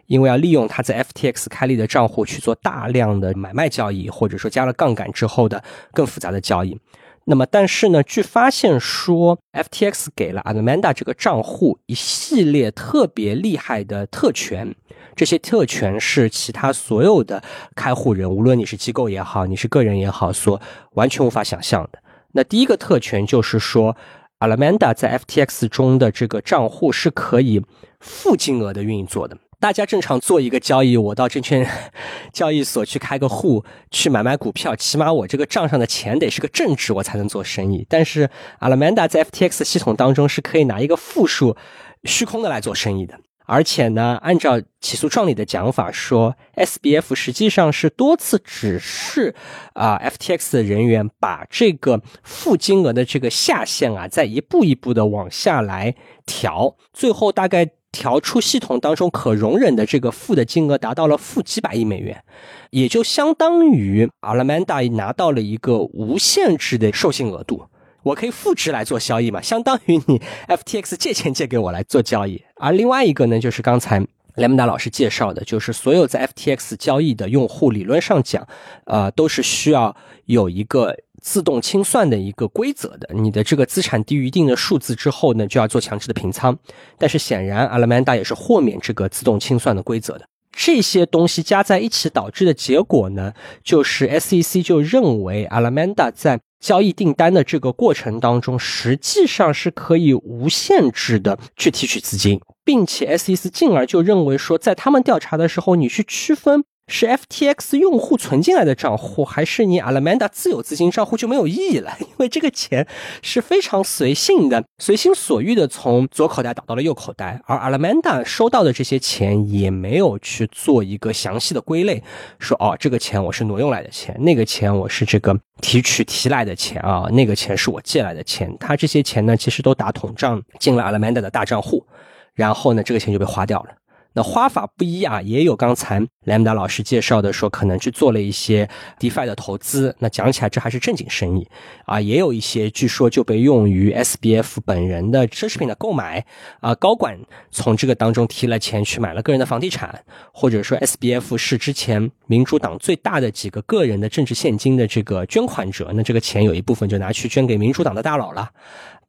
因为要利用它在 FTX 开立的账户去做大量的买卖交易，或者说加了杠杆之后的更复杂的交易。那么，但是呢，据发现说，FTX 给了 Alameda 这个账户一系列特别厉害的特权，这些特权是其他所有的开户人，无论你是机构也好，你是个人也好，所完全无法想象的。那第一个特权就是说，Alameda 在 FTX 中的这个账户是可以负金额的运作的。大家正常做一个交易，我到证券 交易所去开个户，去买卖股票，起码我这个账上的钱得是个正值，我才能做生意。但是 Alameda 在 FTX 系统当中是可以拿一个负数、虚空的来做生意的。而且呢，按照起诉状里的讲法说，SBF 实际上是多次指示啊 FTX 的人员把这个负金额的这个下限啊，再一步一步的往下来调，最后大概。调出系统当中可容忍的这个负的金额达到了负几百亿美元，也就相当于 Alameda 拿到了一个无限制的授信额度，我可以复制来做交易嘛，相当于你 FTX 借钱借给我来做交易。而另外一个呢，就是刚才雷蒙达老师介绍的，就是所有在 FTX 交易的用户，理论上讲，呃，都是需要有一个。自动清算的一个规则的，你的这个资产低于一定的数字之后呢，就要做强制的平仓。但是显然，Alameda 也是豁免这个自动清算的规则的。这些东西加在一起导致的结果呢，就是 SEC 就认为 Alameda 在交易订单的这个过程当中，实际上是可以无限制的去提取资金，并且 SEC 进而就认为说，在他们调查的时候，你去区分。是 FTX 用户存进来的账户，还是你 Alameda 自有资金账户就没有意义了？因为这个钱是非常随性的、随心所欲的从左口袋倒到了右口袋，而 Alameda 收到的这些钱也没有去做一个详细的归类，说哦，这个钱我是挪用来的钱，那个钱我是这个提取提来的钱啊，那个钱是我借来的钱。他这些钱呢，其实都打统账进了 Alameda 的大账户，然后呢，这个钱就被花掉了。那花法不一啊，也有刚才莱姆达老师介绍的，说可能去做了一些 DeFi 的投资。那讲起来，这还是正经生意啊。也有一些据说就被用于 SBF 本人的奢侈品的购买啊。高管从这个当中提了钱去买了个人的房地产，或者说 SBF 是之前民主党最大的几个个人的政治现金的这个捐款者，那这个钱有一部分就拿去捐给民主党的大佬了。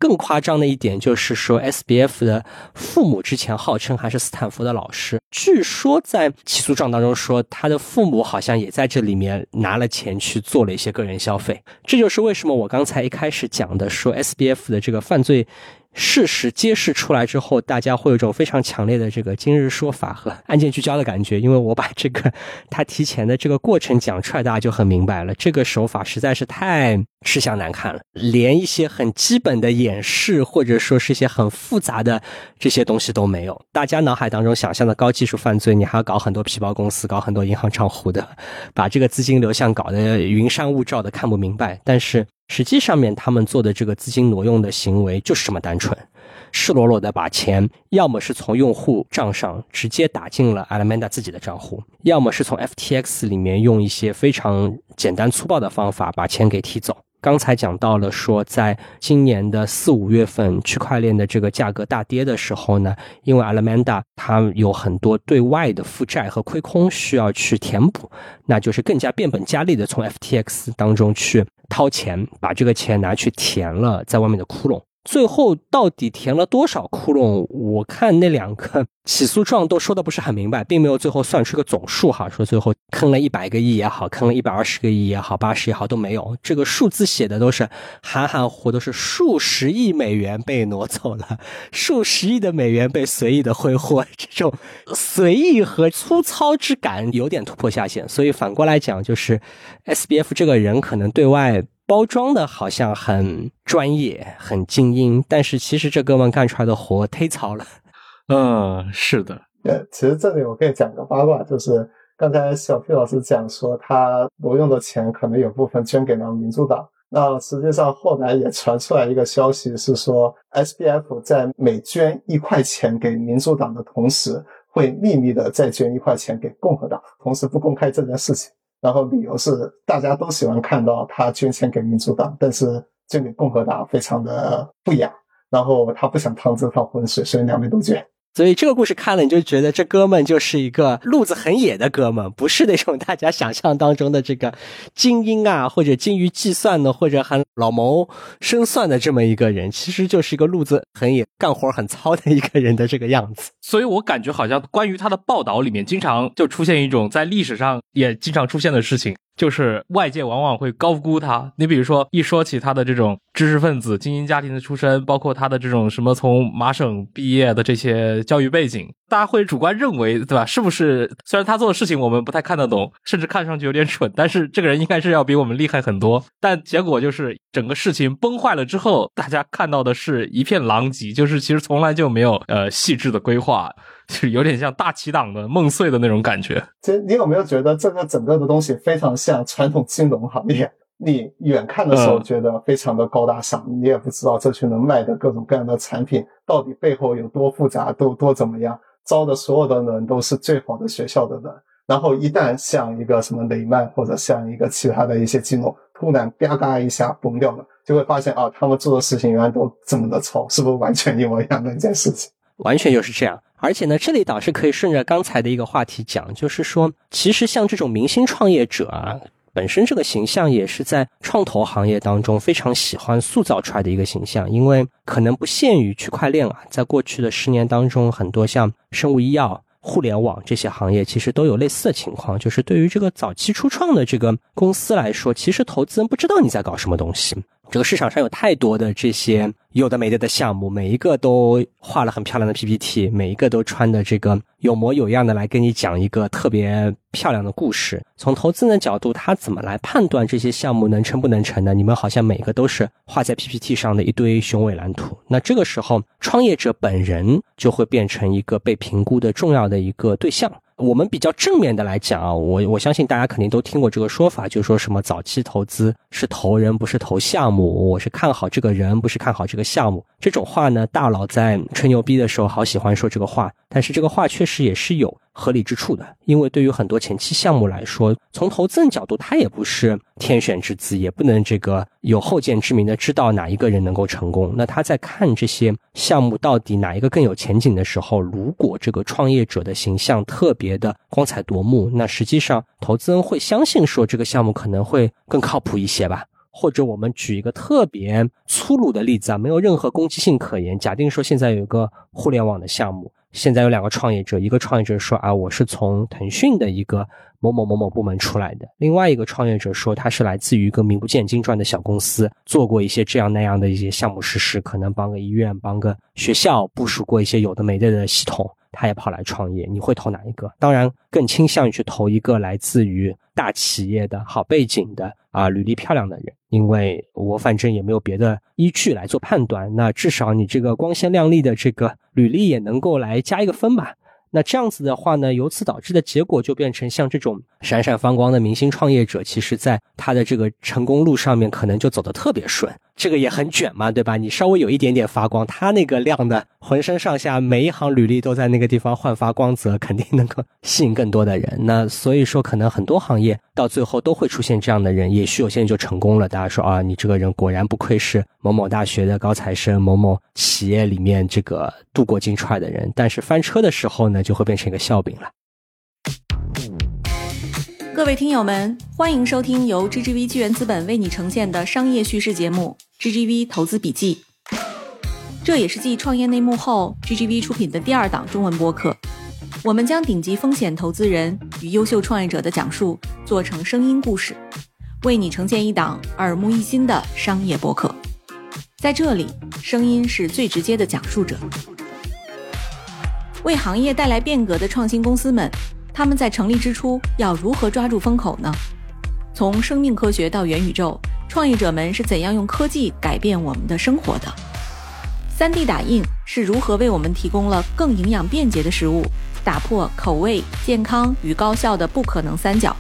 更夸张的一点就是说，SBF 的父母之前号称还是斯坦福的老师，据说在起诉状当中说，他的父母好像也在这里面拿了钱去做了一些个人消费。这就是为什么我刚才一开始讲的说，SBF 的这个犯罪。事实揭示出来之后，大家会有一种非常强烈的这个今日说法和案件聚焦的感觉，因为我把这个他提前的这个过程讲出来，大家就很明白了。这个手法实在是太吃相难看了，连一些很基本的演示或者说是一些很复杂的这些东西都没有。大家脑海当中想象的高技术犯罪，你还要搞很多皮包公司，搞很多银行账户的，把这个资金流向搞得云山雾罩的，看不明白。但是。实际上面，他们做的这个资金挪用的行为就是这么单纯，赤裸裸的把钱，要么是从用户账上直接打进了 Alameda 自己的账户，要么是从 FTX 里面用一些非常简单粗暴的方法把钱给提走。刚才讲到了说，在今年的四五月份，区块链的这个价格大跌的时候呢，因为 Alameda 它有很多对外的负债和亏空需要去填补，那就是更加变本加厉的从 FTX 当中去。掏钱把这个钱拿去填了在外面的窟窿，最后到底填了多少窟窿？我看那两个起诉状都说的不是很明白，并没有最后算出个总数哈，说最后坑了一百个亿也好，坑了一百二十个亿也好，八十也好都没有，这个数字写的都是含含糊，都是数十亿美元被挪走了，数十亿的美元被随意的挥霍，这种随意和粗糙之感有点突破下限，所以反过来讲，就是 S B F 这个人可能对外。包装的好像很专业、很精英，但是其实这哥们干出来的活忒糙了。嗯，是的。呃，其实这里我可以讲个八卦，就是。刚才小 P 老师讲说，他挪用的钱可能有部分捐给了民主党。那实际上后来也传出来一个消息，是说 SBF 在每捐一块钱给民主党的同时，会秘密的再捐一块钱给共和党，同时不公开这件事情。然后理由是大家都喜欢看到他捐钱给民主党，但是捐给共和党非常的不雅。然后他不想趟这趟浑水，所以两边都捐。所以这个故事看了，你就觉得这哥们就是一个路子很野的哥们，不是那种大家想象当中的这个精英啊，或者精于计算的，或者很老谋深算的这么一个人，其实就是一个路子 很野、干活很糙的一个人的这个样子。所以我感觉好像关于他的报道里面，经常就出现一种在历史上也经常出现的事情。就是外界往往会高估他。你比如说，一说起他的这种知识分子、精英家庭的出身，包括他的这种什么从麻省毕业的这些教育背景，大家会主观认为，对吧？是不是？虽然他做的事情我们不太看得懂，甚至看上去有点蠢，但是这个人应该是要比我们厉害很多。但结果就是整个事情崩坏了之后，大家看到的是一片狼藉，就是其实从来就没有呃细致的规划。是有点像大旗党的梦碎的那种感觉。其实你有没有觉得这个整个的东西非常像传统金融行业？你远看的时候觉得非常的高大上，你也不知道这群人卖的各种各样的产品到底背后有多复杂，都多怎么样，招的所有的人都是最好的学校的人。然后一旦像一个什么雷曼或者像一个其他的一些金融突然吧嗒一下崩掉了，就会发现啊，他们做的事情原来都这么的糙，是不是完全一模一样的一件事情？完全就是这样。而且呢，这里倒是可以顺着刚才的一个话题讲，就是说，其实像这种明星创业者啊，本身这个形象也是在创投行业当中非常喜欢塑造出来的一个形象，因为可能不限于区块链啊，在过去的十年当中，很多像生物医药、互联网这些行业，其实都有类似的情况，就是对于这个早期初创的这个公司来说，其实投资人不知道你在搞什么东西。这个市场上有太多的这些有的没的的项目，每一个都画了很漂亮的 PPT，每一个都穿的这个有模有样的来跟你讲一个特别漂亮的故事。从投资人的角度，他怎么来判断这些项目能成不能成呢？你们好像每个都是画在 PPT 上的一堆雄伟蓝图。那这个时候，创业者本人就会变成一个被评估的重要的一个对象。我们比较正面的来讲啊，我我相信大家肯定都听过这个说法，就说什么早期投资是投人不是投项目，我是看好这个人不是看好这个项目。这种话呢，大佬在吹牛逼的时候好喜欢说这个话，但是这个话确实也是有。合理之处的，因为对于很多前期项目来说，从投资人角度，他也不是天选之子，也不能这个有后见之明的知道哪一个人能够成功。那他在看这些项目到底哪一个更有前景的时候，如果这个创业者的形象特别的光彩夺目，那实际上投资人会相信说这个项目可能会更靠谱一些吧。或者我们举一个特别粗鲁的例子啊，没有任何攻击性可言。假定说现在有一个互联网的项目。现在有两个创业者，一个创业者说啊，我是从腾讯的一个某某某某部门出来的；另外一个创业者说，他是来自于一个名不见经传的小公司，做过一些这样那样的一些项目实施，可能帮个医院、帮个学校部署过一些有的没的的系统。他也跑来创业，你会投哪一个？当然，更倾向于去投一个来自于大企业的好背景的啊，履历漂亮的人，因为我反正也没有别的依据来做判断。那至少你这个光鲜亮丽的这个履历也能够来加一个分吧。那这样子的话呢，由此导致的结果就变成像这种闪闪发光的明星创业者，其实在他的这个成功路上面可能就走得特别顺。这个也很卷嘛，对吧？你稍微有一点点发光，他那个亮的浑身上下每一行履历都在那个地方焕发光泽，肯定能够吸引更多的人。那所以说，可能很多行业到最后都会出现这样的人，也许有些人就成功了。大家说啊，你这个人果然不愧是某某大学的高材生，某某企业里面这个镀过金出来的人。但是翻车的时候呢，就会变成一个笑柄了。各位听友们，欢迎收听由 GGV 纪元资本为你呈现的商业叙事节目《GGV 投资笔记》。这也是继创业内幕后，GGV 出品的第二档中文播客。我们将顶级风险投资人与优秀创业者的讲述做成声音故事，为你呈现一档耳目一新的商业播客。在这里，声音是最直接的讲述者，为行业带来变革的创新公司们。他们在成立之初要如何抓住风口呢？从生命科学到元宇宙，创业者们是怎样用科技改变我们的生活的？3D 打印是如何为我们提供了更营养便捷的食物？打破口味、健康与高效的不可能三角。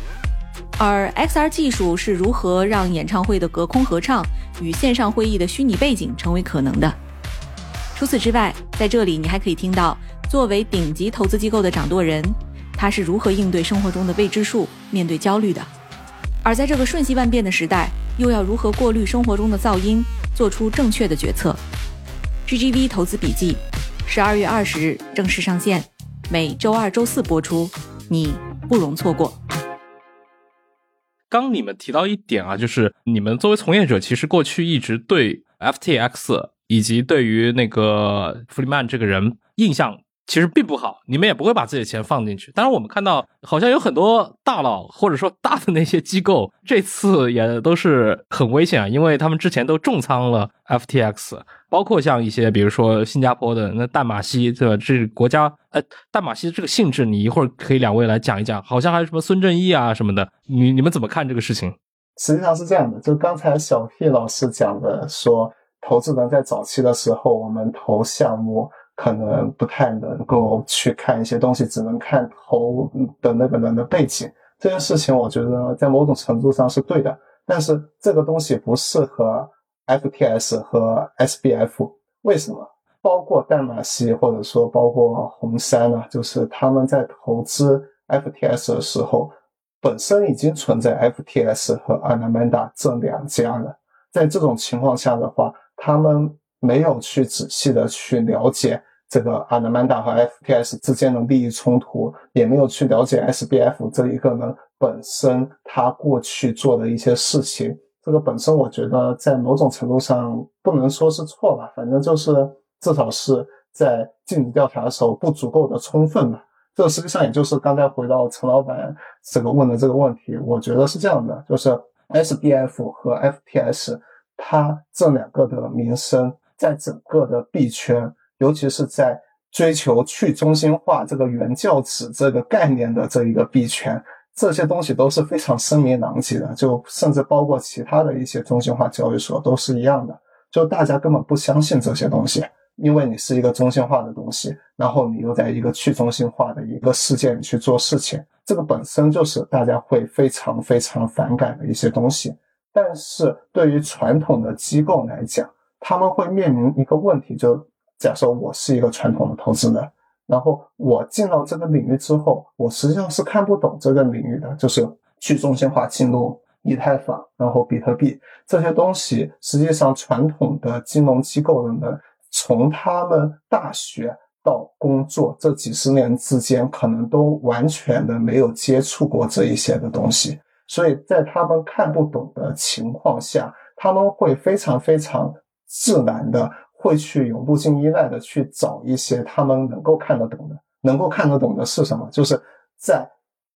而 XR 技术是如何让演唱会的隔空合唱与线上会议的虚拟背景成为可能的？除此之外，在这里你还可以听到，作为顶级投资机构的掌舵人，他是如何应对生活中的未知数、面对焦虑的；而在这个瞬息万变的时代，又要如何过滤生活中的噪音，做出正确的决策？GGV 投资笔记，十二月二十日正式上线，每周二、周四播出，你不容错过。刚你们提到一点啊，就是你们作为从业者，其实过去一直对 FTX 以及对于那个弗里曼这个人印象其实并不好，你们也不会把自己的钱放进去。当然，我们看到好像有很多大佬或者说大的那些机构，这次也都是很危险啊，因为他们之前都重仓了 FTX。包括像一些，比如说新加坡的那淡马锡，对吧？这国家，呃，淡马锡这个性质，你一会儿可以两位来讲一讲。好像还有什么孙正义啊什么的，你你们怎么看这个事情？实际上是这样的，就刚才小 P 老师讲的，说投资人在早期的时候，我们投项目可能不太能够去看一些东西，只能看投的那个人的背景。这件事情，我觉得在某种程度上是对的，但是这个东西不适合。FTS 和 SBF 为什么？包括淡马锡或者说包括红杉呢？就是他们在投资 FTS 的时候，本身已经存在 FTS 和 Anamanda 这两家了。在这种情况下的话，他们没有去仔细的去了解这个 Anamanda 和 FTS 之间的利益冲突，也没有去了解 SBF 这一个人本身他过去做的一些事情。这个本身，我觉得在某种程度上不能说是错吧，反正就是至少是在尽职调查的时候不足够的充分吧。这实际上也就是刚才回到陈老板这个问的这个问题，我觉得是这样的，就是 SBF 和 FTS 它这两个的名声在整个的币圈，尤其是在追求去中心化这个原教旨这个概念的这一个币圈。这些东西都是非常声名狼藉的，就甚至包括其他的一些中心化交易所都是一样的，就大家根本不相信这些东西，因为你是一个中心化的东西，然后你又在一个去中心化的一个世界里去做事情，这个本身就是大家会非常非常反感的一些东西。但是对于传统的机构来讲，他们会面临一个问题，就假设我是一个传统的投资人。然后我进到这个领域之后，我实际上是看不懂这个领域的，就是去中心化进入、以太坊，然后比特币这些东西。实际上，传统的金融机构的人，从他们大学到工作这几十年之间，可能都完全的没有接触过这一些的东西。所以在他们看不懂的情况下，他们会非常非常自然的。会去永不经依赖的去找一些他们能够看得懂的，能够看得懂的是什么？就是在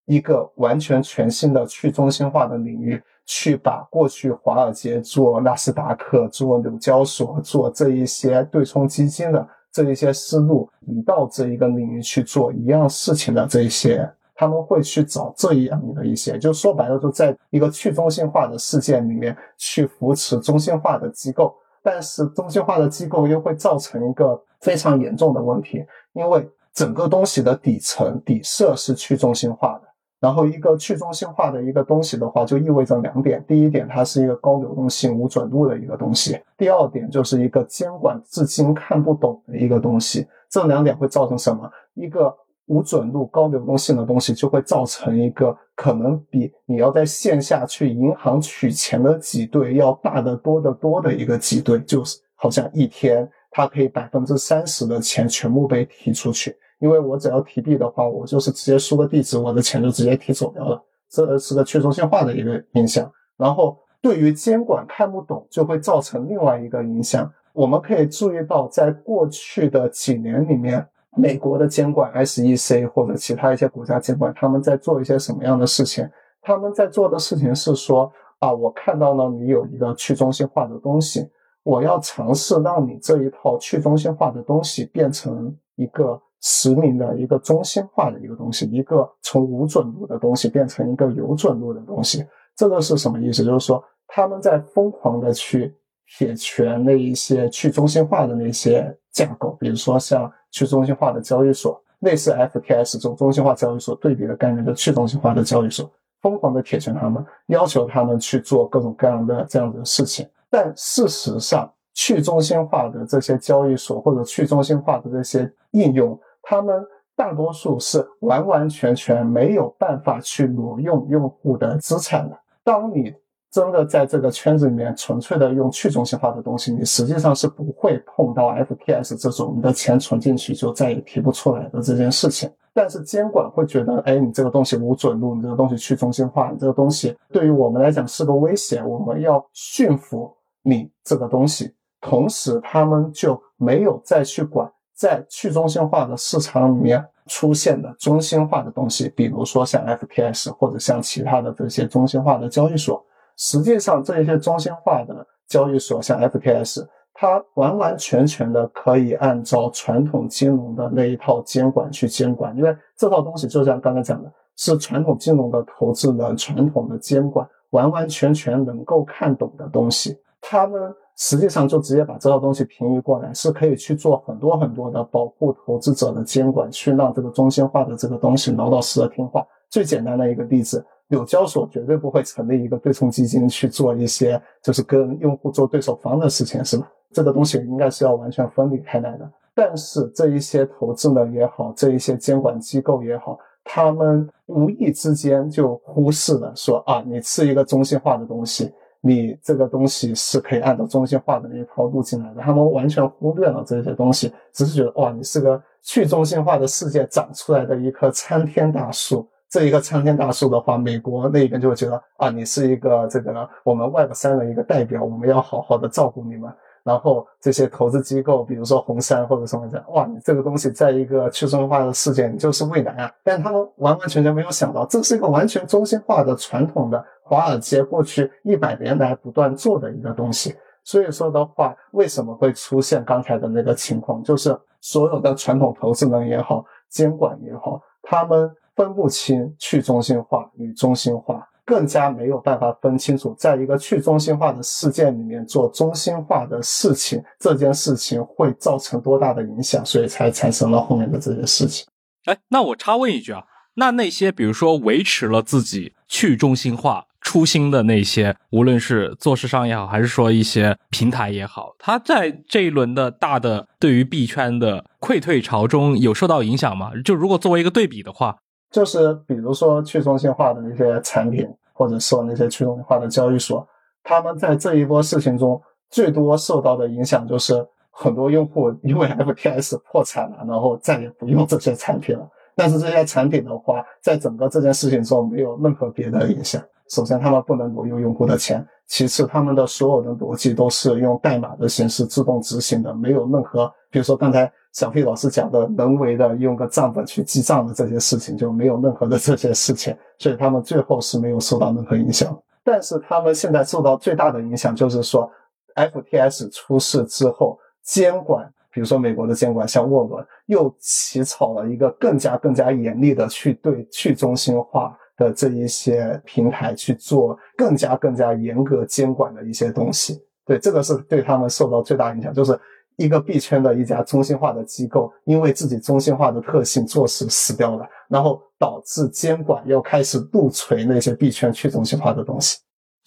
一个完全全新的去中心化的领域，去把过去华尔街做纳斯达克、做纽交所、做这一些对冲基金的这一些思路，移到这一个领域去做一样事情的这一些，他们会去找这样的一些，就说白了，就在一个去中心化的世界里面去扶持中心化的机构。但是中心化的机构又会造成一个非常严重的问题，因为整个东西的底层底色是去中心化的。然后一个去中心化的一个东西的话，就意味着两点：第一点，它是一个高流动性、无准度的一个东西；第二点，就是一个监管至今看不懂的一个东西。这两点会造成什么？一个。无准度、高流动性的东西，就会造成一个可能比你要在线下去银行取钱的挤兑要大得多得多的一个挤兑，就是好像一天它可以百分之三十的钱全部被提出去，因为我只要提币的话，我就是直接输个地址，我的钱就直接提走掉了，这是个去中心化的一个影响。然后对于监管看不懂，就会造成另外一个影响。我们可以注意到，在过去的几年里面。美国的监管 SEC 或者其他一些国家监管，他们在做一些什么样的事情？他们在做的事情是说啊，我看到了你有一个去中心化的东西，我要尝试让你这一套去中心化的东西变成一个实名的一个中心化的一个东西，一个从无准度的东西变成一个有准度的东西。这个是什么意思？就是说他们在疯狂的去铁拳那一些去中心化的那些架构，比如说像。去中心化的交易所，类似 FTS 这种中心化交易所对比的概念的去中心化的交易所，疯狂的铁拳他们，要求他们去做各种各样的这样的事情。但事实上，去中心化的这些交易所或者去中心化的这些应用，他们大多数是完完全全没有办法去挪用用户的资产的。当你真的在这个圈子里面纯粹的用去中心化的东西，你实际上是不会碰到 FTS 这种你的钱存进去就再也提不出来的这件事情。但是监管会觉得，哎，你这个东西无准入，你这个东西去中心化，你这个东西对于我们来讲是个威胁，我们要驯服你这个东西。同时，他们就没有再去管在去中心化的市场里面出现的中心化的东西，比如说像 FTS 或者像其他的这些中心化的交易所。实际上，这一些中心化的交易所，像 FTS，它完完全全的可以按照传统金融的那一套监管去监管，因为这套东西就像刚才讲的，是传统金融的投资人传统的监管完完全全能够看懂的东西，他们。实际上就直接把这套东西平移过来，是可以去做很多很多的保护投资者的监管，去让这个中心化的这个东西老老实实听话。最简单的一个例子，纽交所绝对不会成立一个对冲基金去做一些就是跟用户做对手方的事情，是吧？这个东西应该是要完全分离开来的。但是这一些投资人也好，这一些监管机构也好，他们无意之间就忽视了说啊，你是一个中心化的东西。你这个东西是可以按照中心化的那一套路进来的，他们完全忽略了这些东西，只是觉得哇，你是个去中心化的世界长出来的一棵参天大树。这一个参天大树的话，美国那边就会觉得啊，你是一个这个我们 Web 三的一个代表，我们要好好的照顾你们。然后这些投资机构，比如说红杉或者什么的，哇，你这个东西在一个去中心化的世界，你就是未来啊！但他们完完全全没有想到，这是一个完全中心化的传统的华尔街过去一百年来不断做的一个东西。所以说的话，为什么会出现刚才的那个情况？就是所有的传统投资人也好，监管也好，他们分不清去中心化与中心化。更加没有办法分清楚，在一个去中心化的事件里面做中心化的事情，这件事情会造成多大的影响，所以才产生了后面的这些事情。哎，那我插问一句啊，那那些比如说维持了自己去中心化初心的那些，无论是做市商也好，还是说一些平台也好，它在这一轮的大的对于币圈的溃退潮中有受到影响吗？就如果作为一个对比的话。就是比如说去中心化的那些产品，或者说那些去中心化的交易所，他们在这一波事情中最多受到的影响就是很多用户因为 FTS 破产了，然后再也不用这些产品了。但是这些产品的话，在整个这件事情中没有任何别的影响。首先，他们不能挪用用户的钱；其次，他们的所有的逻辑都是用代码的形式自动执行的，没有任何，比如说刚才。小飞老师讲的人为的用个账本去记账的这些事情就没有任何的这些事情，所以他们最后是没有受到任何影响。但是他们现在受到最大的影响就是说，FTS 出事之后，监管，比如说美国的监管，像沃伦又起草了一个更加更加严厉的去对去中心化的这一些平台去做更加更加严格监管的一些东西。对，这个是对他们受到最大影响，就是。一个币圈的一家中心化的机构，因为自己中心化的特性做事死掉了，然后导致监管要开始不锤那些币圈去中心化的东西。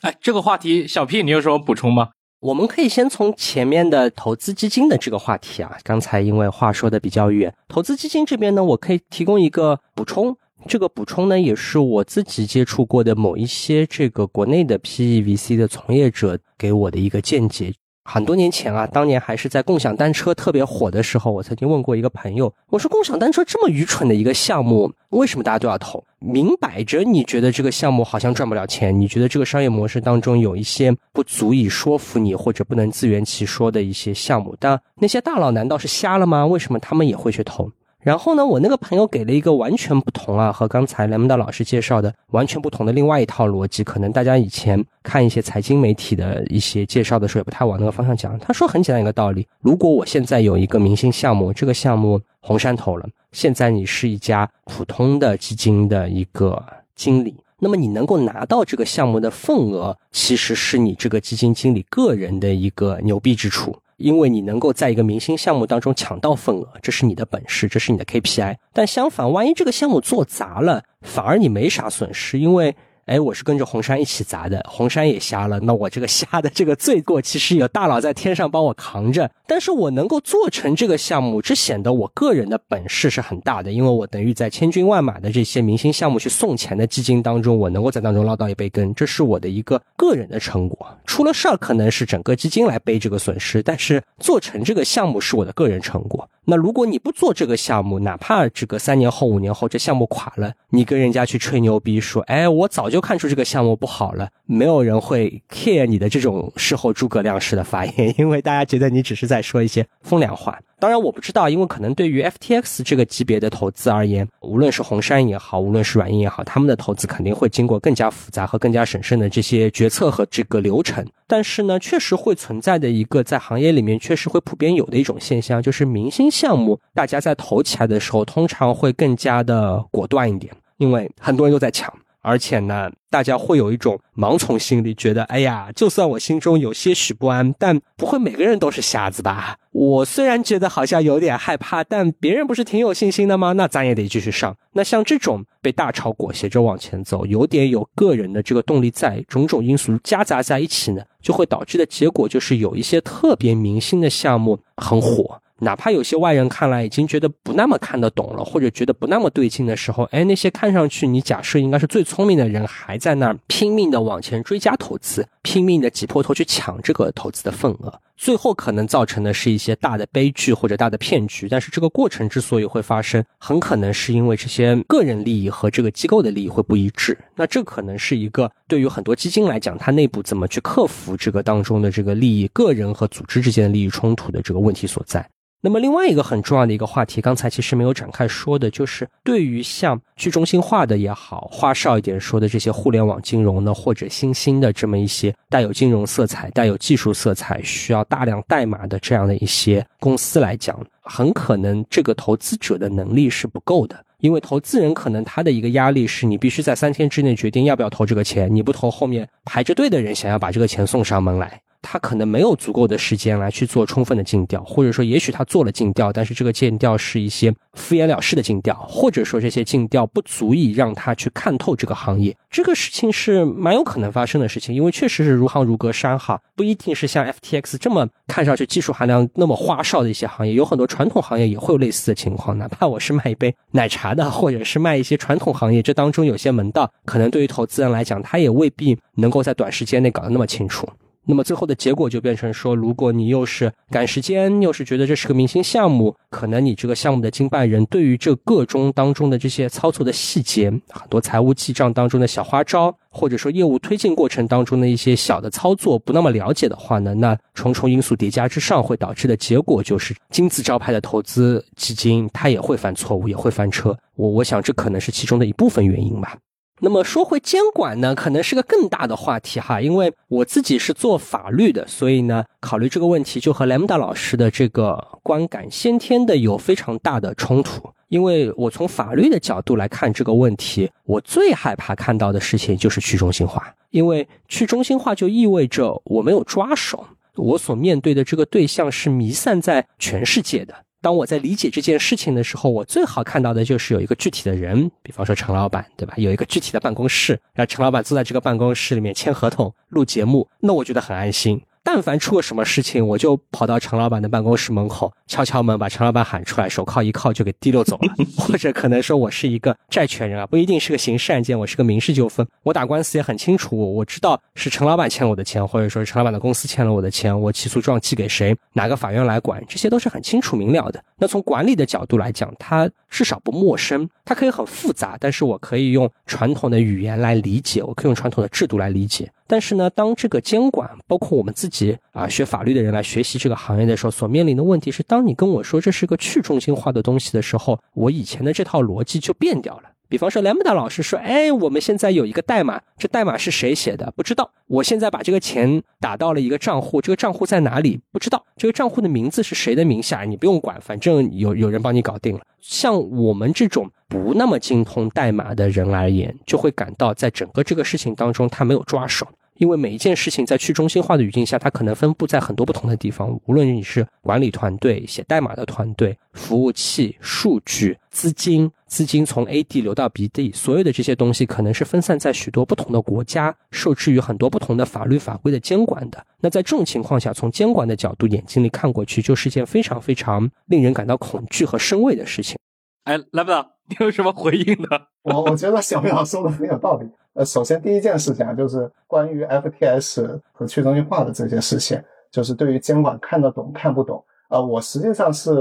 哎，这个话题，小 P，你有什么补充吗？我们可以先从前面的投资基金的这个话题啊，刚才因为话说的比较远，投资基金这边呢，我可以提供一个补充。这个补充呢，也是我自己接触过的某一些这个国内的 PEVC 的从业者给我的一个见解。很多年前啊，当年还是在共享单车特别火的时候，我曾经问过一个朋友，我说共享单车这么愚蠢的一个项目，为什么大家都要投？明摆着你觉得这个项目好像赚不了钱，你觉得这个商业模式当中有一些不足以说服你或者不能自圆其说的一些项目，但那些大佬难道是瞎了吗？为什么他们也会去投？然后呢，我那个朋友给了一个完全不同啊，和刚才雷蒙达老师介绍的完全不同的另外一套逻辑。可能大家以前看一些财经媒体的一些介绍的时候，也不太往那个方向讲。他说很简单一个道理：如果我现在有一个明星项目，这个项目红杉投了，现在你是一家普通的基金的一个经理，那么你能够拿到这个项目的份额，其实是你这个基金经理个人的一个牛逼之处。因为你能够在一个明星项目当中抢到份额，这是你的本事，这是你的 KPI。但相反，万一这个项目做砸了，反而你没啥损失，因为。哎，我是跟着红杉一起砸的，红杉也瞎了，那我这个瞎的这个罪过，其实有大佬在天上帮我扛着。但是我能够做成这个项目，这显得我个人的本事是很大的，因为我等于在千军万马的这些明星项目去送钱的基金当中，我能够在当中捞到一杯羹，这是我的一个个人的成果。出了事儿可能是整个基金来背这个损失，但是做成这个项目是我的个人成果。那如果你不做这个项目，哪怕这个三年后、五年后这项目垮了，你跟人家去吹牛逼说，哎，我早就看出这个项目不好了，没有人会 care 你的这种事后诸葛亮式的发言，因为大家觉得你只是在说一些风凉话。当然我不知道，因为可能对于 FTX 这个级别的投资而言，无论是红杉也好，无论是软银也好，他们的投资肯定会经过更加复杂和更加审慎的这些决策和这个流程。但是呢，确实会存在的一个在行业里面确实会普遍有的一种现象，就是明星项目大家在投起来的时候，通常会更加的果断一点，因为很多人都在抢。而且呢，大家会有一种盲从心理，觉得哎呀，就算我心中有些许不安，但不会每个人都是瞎子吧？我虽然觉得好像有点害怕，但别人不是挺有信心的吗？那咱也得继续上。那像这种被大潮裹挟着往前走，有点有个人的这个动力在，种种因素夹杂在一起呢，就会导致的结果就是有一些特别明星的项目很火。哪怕有些外人看来已经觉得不那么看得懂了，或者觉得不那么对劲的时候，哎，那些看上去你假设应该是最聪明的人，还在那儿拼命的往前追加投资，拼命的挤破头去抢这个投资的份额，最后可能造成的是一些大的悲剧或者大的骗局。但是这个过程之所以会发生，很可能是因为这些个人利益和这个机构的利益会不一致。那这可能是一个对于很多基金来讲，它内部怎么去克服这个当中的这个利益、个人和组织之间的利益冲突的这个问题所在。那么另外一个很重要的一个话题，刚才其实没有展开说的，就是对于像去中心化的也好，花哨一点说的这些互联网金融呢，或者新兴的这么一些带有金融色彩、带有技术色彩、需要大量代码的这样的一些公司来讲，很可能这个投资者的能力是不够的，因为投资人可能他的一个压力是你必须在三天之内决定要不要投这个钱，你不投，后面排着队的人想要把这个钱送上门来。他可能没有足够的时间来去做充分的尽调，或者说，也许他做了尽调，但是这个尽调是一些敷衍了事的尽调，或者说这些尽调不足以让他去看透这个行业。这个事情是蛮有可能发生的事情，因为确实是如行如隔山哈，不一定是像 FTX 这么看上去技术含量那么花哨的一些行业，有很多传统行业也会有类似的情况。哪怕我是卖一杯奶茶的，或者是卖一些传统行业，这当中有些门道，可能对于投资人来讲，他也未必能够在短时间内搞得那么清楚。那么最后的结果就变成说，如果你又是赶时间，又是觉得这是个明星项目，可能你这个项目的经办人对于这个中当中的这些操作的细节，很多财务记账当中的小花招，或者说业务推进过程当中的一些小的操作不那么了解的话呢，那重重因素叠加之上，会导致的结果就是金字招牌的投资基金它也会犯错误，也会翻车。我我想这可能是其中的一部分原因吧。那么说回监管呢，可能是个更大的话题哈，因为我自己是做法律的，所以呢，考虑这个问题就和莱姆达老师的这个观感先天的有非常大的冲突。因为我从法律的角度来看这个问题，我最害怕看到的事情就是去中心化，因为去中心化就意味着我没有抓手，我所面对的这个对象是弥散在全世界的。当我在理解这件事情的时候，我最好看到的就是有一个具体的人，比方说陈老板，对吧？有一个具体的办公室，然后陈老板坐在这个办公室里面签合同、录节目，那我觉得很安心。但凡出了什么事情，我就跑到陈老板的办公室门口敲敲门，把陈老板喊出来，手铐一铐就给提溜走了。或者可能说我是一个债权人啊，不一定是个刑事案件，我是个民事纠纷，我打官司也很清楚，我知道是陈老板欠我的钱，或者说是陈老板的公司欠了我的钱，我起诉状寄给谁，哪个法院来管，这些都是很清楚明了的。那从管理的角度来讲，它至少不陌生，它可以很复杂，但是我可以用传统的语言来理解，我可以用传统的制度来理解。但是呢，当这个监管，包括我们自己及啊学法律的人来学习这个行业的时候，所面临的问题是，当你跟我说这是个去中心化的东西的时候，我以前的这套逻辑就变掉了。比方说，莱姆达老师说：“哎，我们现在有一个代码，这代码是谁写的？不知道。我现在把这个钱打到了一个账户，这个账户在哪里？不知道。这个账户的名字是谁的名下？你不用管，反正有有人帮你搞定了。像我们这种不那么精通代码的人而言，就会感到在整个这个事情当中，他没有抓手。”因为每一件事情在去中心化的语境下，它可能分布在很多不同的地方。无论你是管理团队、写代码的团队、服务器、数据、资金，资金从 A 地流到 B 地，所有的这些东西可能是分散在许多不同的国家，受制于很多不同的法律法规的监管的。那在这种情况下，从监管的角度眼睛里看过去，就是一件非常非常令人感到恐惧和生畏的事情。哎，来不，你有什么回应呢？我我觉得小飞老师说的很有道理。呃，首先第一件事情啊，就是关于 FTS 和去中心化的这些事情，就是对于监管看得懂看不懂。呃，我实际上是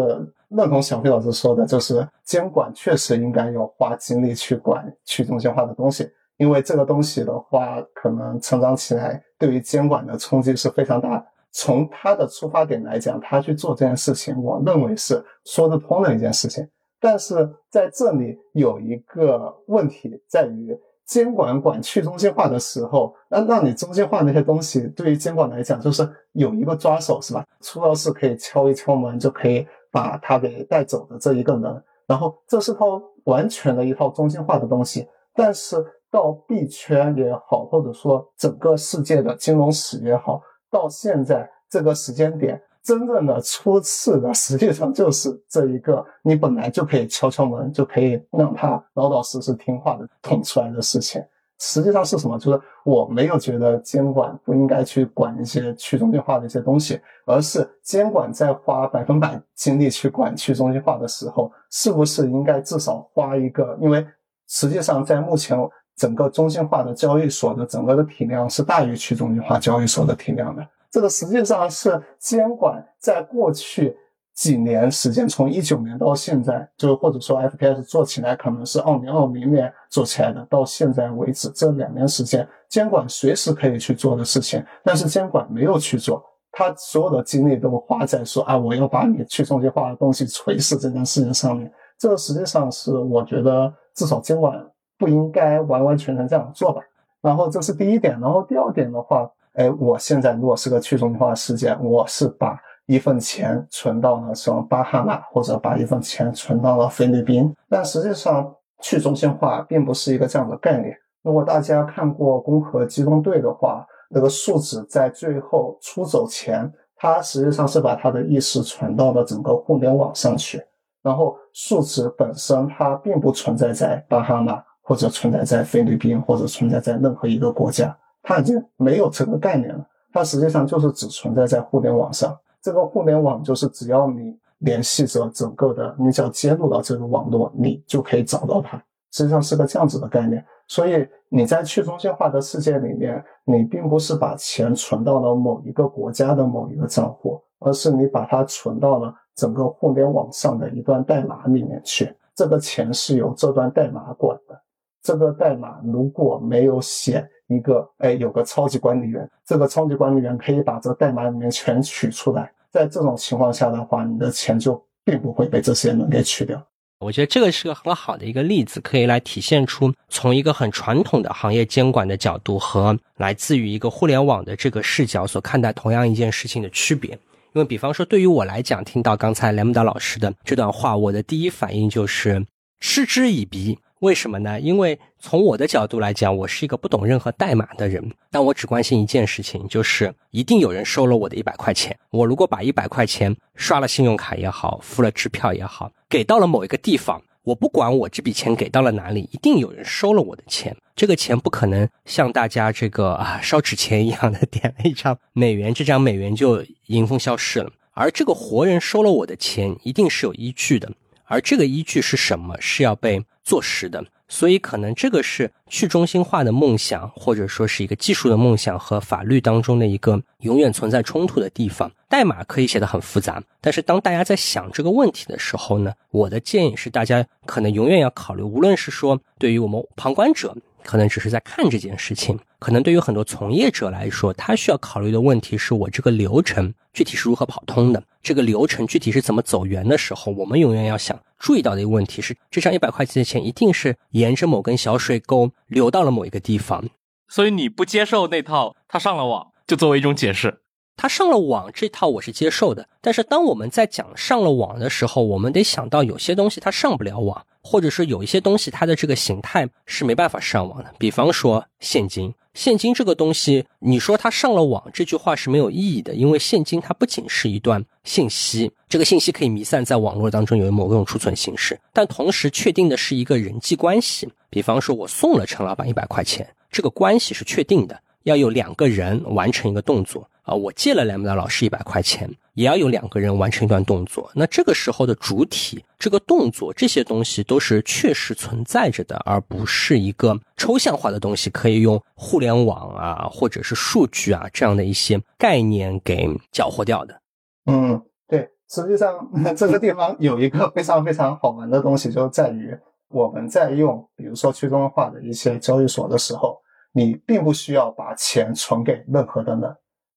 认同小飞老师说的，就是监管确实应该要花精力去管去中心化的东西，因为这个东西的话，可能成长起来对于监管的冲击是非常大的。从他的出发点来讲，他去做这件事情，我认为是说得通的一件事情。但是在这里有一个问题在于。监管管去中心化的时候，那让你中心化那些东西，对于监管来讲，就是有一个抓手，是吧？出到事可以敲一敲门，就可以把它给带走的这一个人。然后这是套完全的一套中心化的东西。但是到币圈也好，或者说整个世界的金融史也好，到现在这个时间点。真正的出事的，实际上就是这一个，你本来就可以敲敲门，就可以让他老老实实听话的捅出来的事情。实际上是什么？就是我没有觉得监管不应该去管一些去中心化的一些东西，而是监管在花百分百精力去管去中心化的时候，是不是应该至少花一个？因为实际上在目前整个中心化的交易所的整个的体量是大于去中心化交易所的体量的。这个实际上是监管在过去几年时间，从一九年到现在，就或者说 F P S 做起来，可能是二零二零年做起来的，到现在为止这两年时间，监管随时可以去做的事情，但是监管没有去做，他所有的精力都花在说啊，我要把你去中心化的东西锤死这件事情上面。这个实际上是我觉得至少监管不应该完完全全这样做吧。然后这是第一点，然后第二点的话。哎，我现在如果是个去中心化事件，我是把一份钱存到了什么巴哈马，或者把一份钱存到了菲律宾。但实际上，去中心化并不是一个这样的概念。如果大家看过《攻壳机动队》的话，那个树脂在最后出走前，它实际上是把它的意识传到了整个互联网上去。然后，树脂本身它并不存在在巴哈马，或者存在在菲律宾，或者存在在任何一个国家。它已经没有这个概念了，它实际上就是只存在在互联网上。这个互联网就是只要你联系着整个的，你只要接入到这个网络，你就可以找到它。实际上是个这样子的概念。所以你在去中心化的世界里面，你并不是把钱存到了某一个国家的某一个账户，而是你把它存到了整个互联网上的一段代码里面去。这个钱是由这段代码管的。这个代码如果没有写。一个哎，有个超级管理员，这个超级管理员可以把这代码里面全取出来。在这种情况下的话，你的钱就并不会被这些人给取掉。我觉得这个是个很好的一个例子，可以来体现出从一个很传统的行业监管的角度和来自于一个互联网的这个视角所看待同样一件事情的区别。因为比方说，对于我来讲，听到刚才雷姆达老师的这段话，我的第一反应就是嗤之以鼻。为什么呢？因为从我的角度来讲，我是一个不懂任何代码的人，但我只关心一件事情，就是一定有人收了我的一百块钱。我如果把一百块钱刷了信用卡也好，付了支票也好，给到了某一个地方，我不管我这笔钱给到了哪里，一定有人收了我的钱。这个钱不可能像大家这个啊烧纸钱一样的点了一张美元，这张美元就迎风消失了。而这个活人收了我的钱，一定是有依据的。而这个依据是什么？是要被坐实的。所以，可能这个是去中心化的梦想，或者说是一个技术的梦想和法律当中的一个永远存在冲突的地方。代码可以写得很复杂，但是当大家在想这个问题的时候呢，我的建议是，大家可能永远要考虑，无论是说对于我们旁观者。可能只是在看这件事情，可能对于很多从业者来说，他需要考虑的问题是我这个流程具体是如何跑通的，这个流程具体是怎么走圆的时候，我们永远要想注意到的一个问题是，这张一百块钱的钱一定是沿着某根小水沟流到了某一个地方。所以你不接受那套，他上了网就作为一种解释。他上了网这套我是接受的，但是当我们在讲上了网的时候，我们得想到有些东西它上不了网。或者是有一些东西，它的这个形态是没办法上网的。比方说现金，现金这个东西，你说它上了网，这句话是没有意义的，因为现金它不仅是一段信息，这个信息可以弥散在网络当中，有某种储存形式，但同时确定的是一个人际关系。比方说，我送了陈老板一百块钱，这个关系是确定的，要有两个人完成一个动作啊。我借了梁木达老师一百块钱，也要有两个人完成一段动作。那这个时候的主体、这个动作这些东西都是确实存在着的，而不是一个抽象化的东西，可以用互联网啊或者是数据啊这样的一些概念给搅和掉的。嗯，对，实际上 这个地方有一个非常非常好玩的东西，就在于。我们在用，比如说去中心化的一些交易所的时候，你并不需要把钱存给任何的人，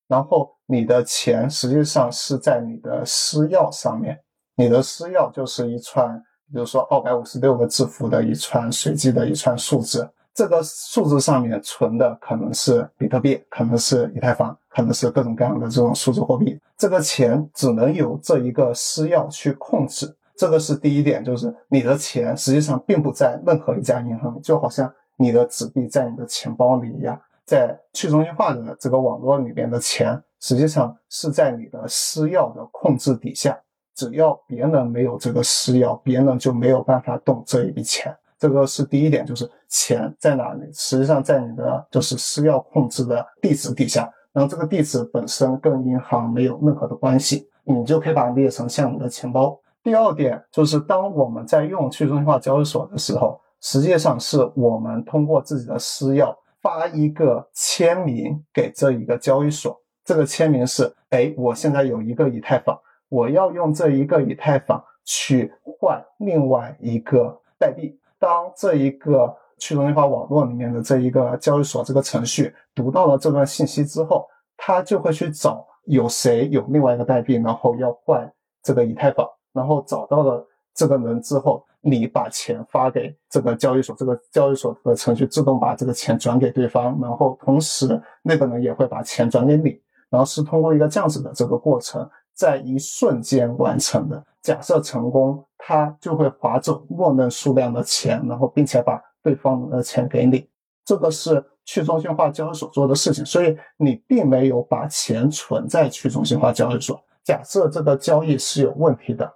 然后你的钱实际上是在你的私钥上面，你的私钥就是一串，比如说二百五十六个字符的一串随机的一串数字，这个数字上面存的可能是比特币，可能是以太坊，可能是各种各样的这种数字货币，这个钱只能由这一个私钥去控制。这个是第一点，就是你的钱实际上并不在任何一家银行，就好像你的纸币在你的钱包里一样。在去中心化的这个网络里面的钱，实际上是在你的私钥的控制底下。只要别人没有这个私钥，别人就没有办法动这一笔钱。这个是第一点，就是钱在哪里？实际上在你的就是私钥控制的地址底下。然后这个地址本身跟银行没有任何的关系，你就可以把它列成像你的钱包。第二点就是，当我们在用去中心化交易所的时候，实际上是我们通过自己的私钥发一个签名给这一个交易所。这个签名是：哎，我现在有一个以太坊，我要用这一个以太坊去换另外一个代币。当这一个去中心化网络里面的这一个交易所这个程序读到了这段信息之后，它就会去找有谁有另外一个代币，然后要换这个以太坊。然后找到了这个人之后，你把钱发给这个交易所，这个交易所的程序自动把这个钱转给对方，然后同时那个人也会把钱转给你，然后是通过一个这样子的这个过程，在一瞬间完成的。假设成功，他就会划走默认数量的钱，然后并且把对方的钱给你。这个是去中心化交易所做的事情，所以你并没有把钱存在去中心化交易所。假设这个交易是有问题的。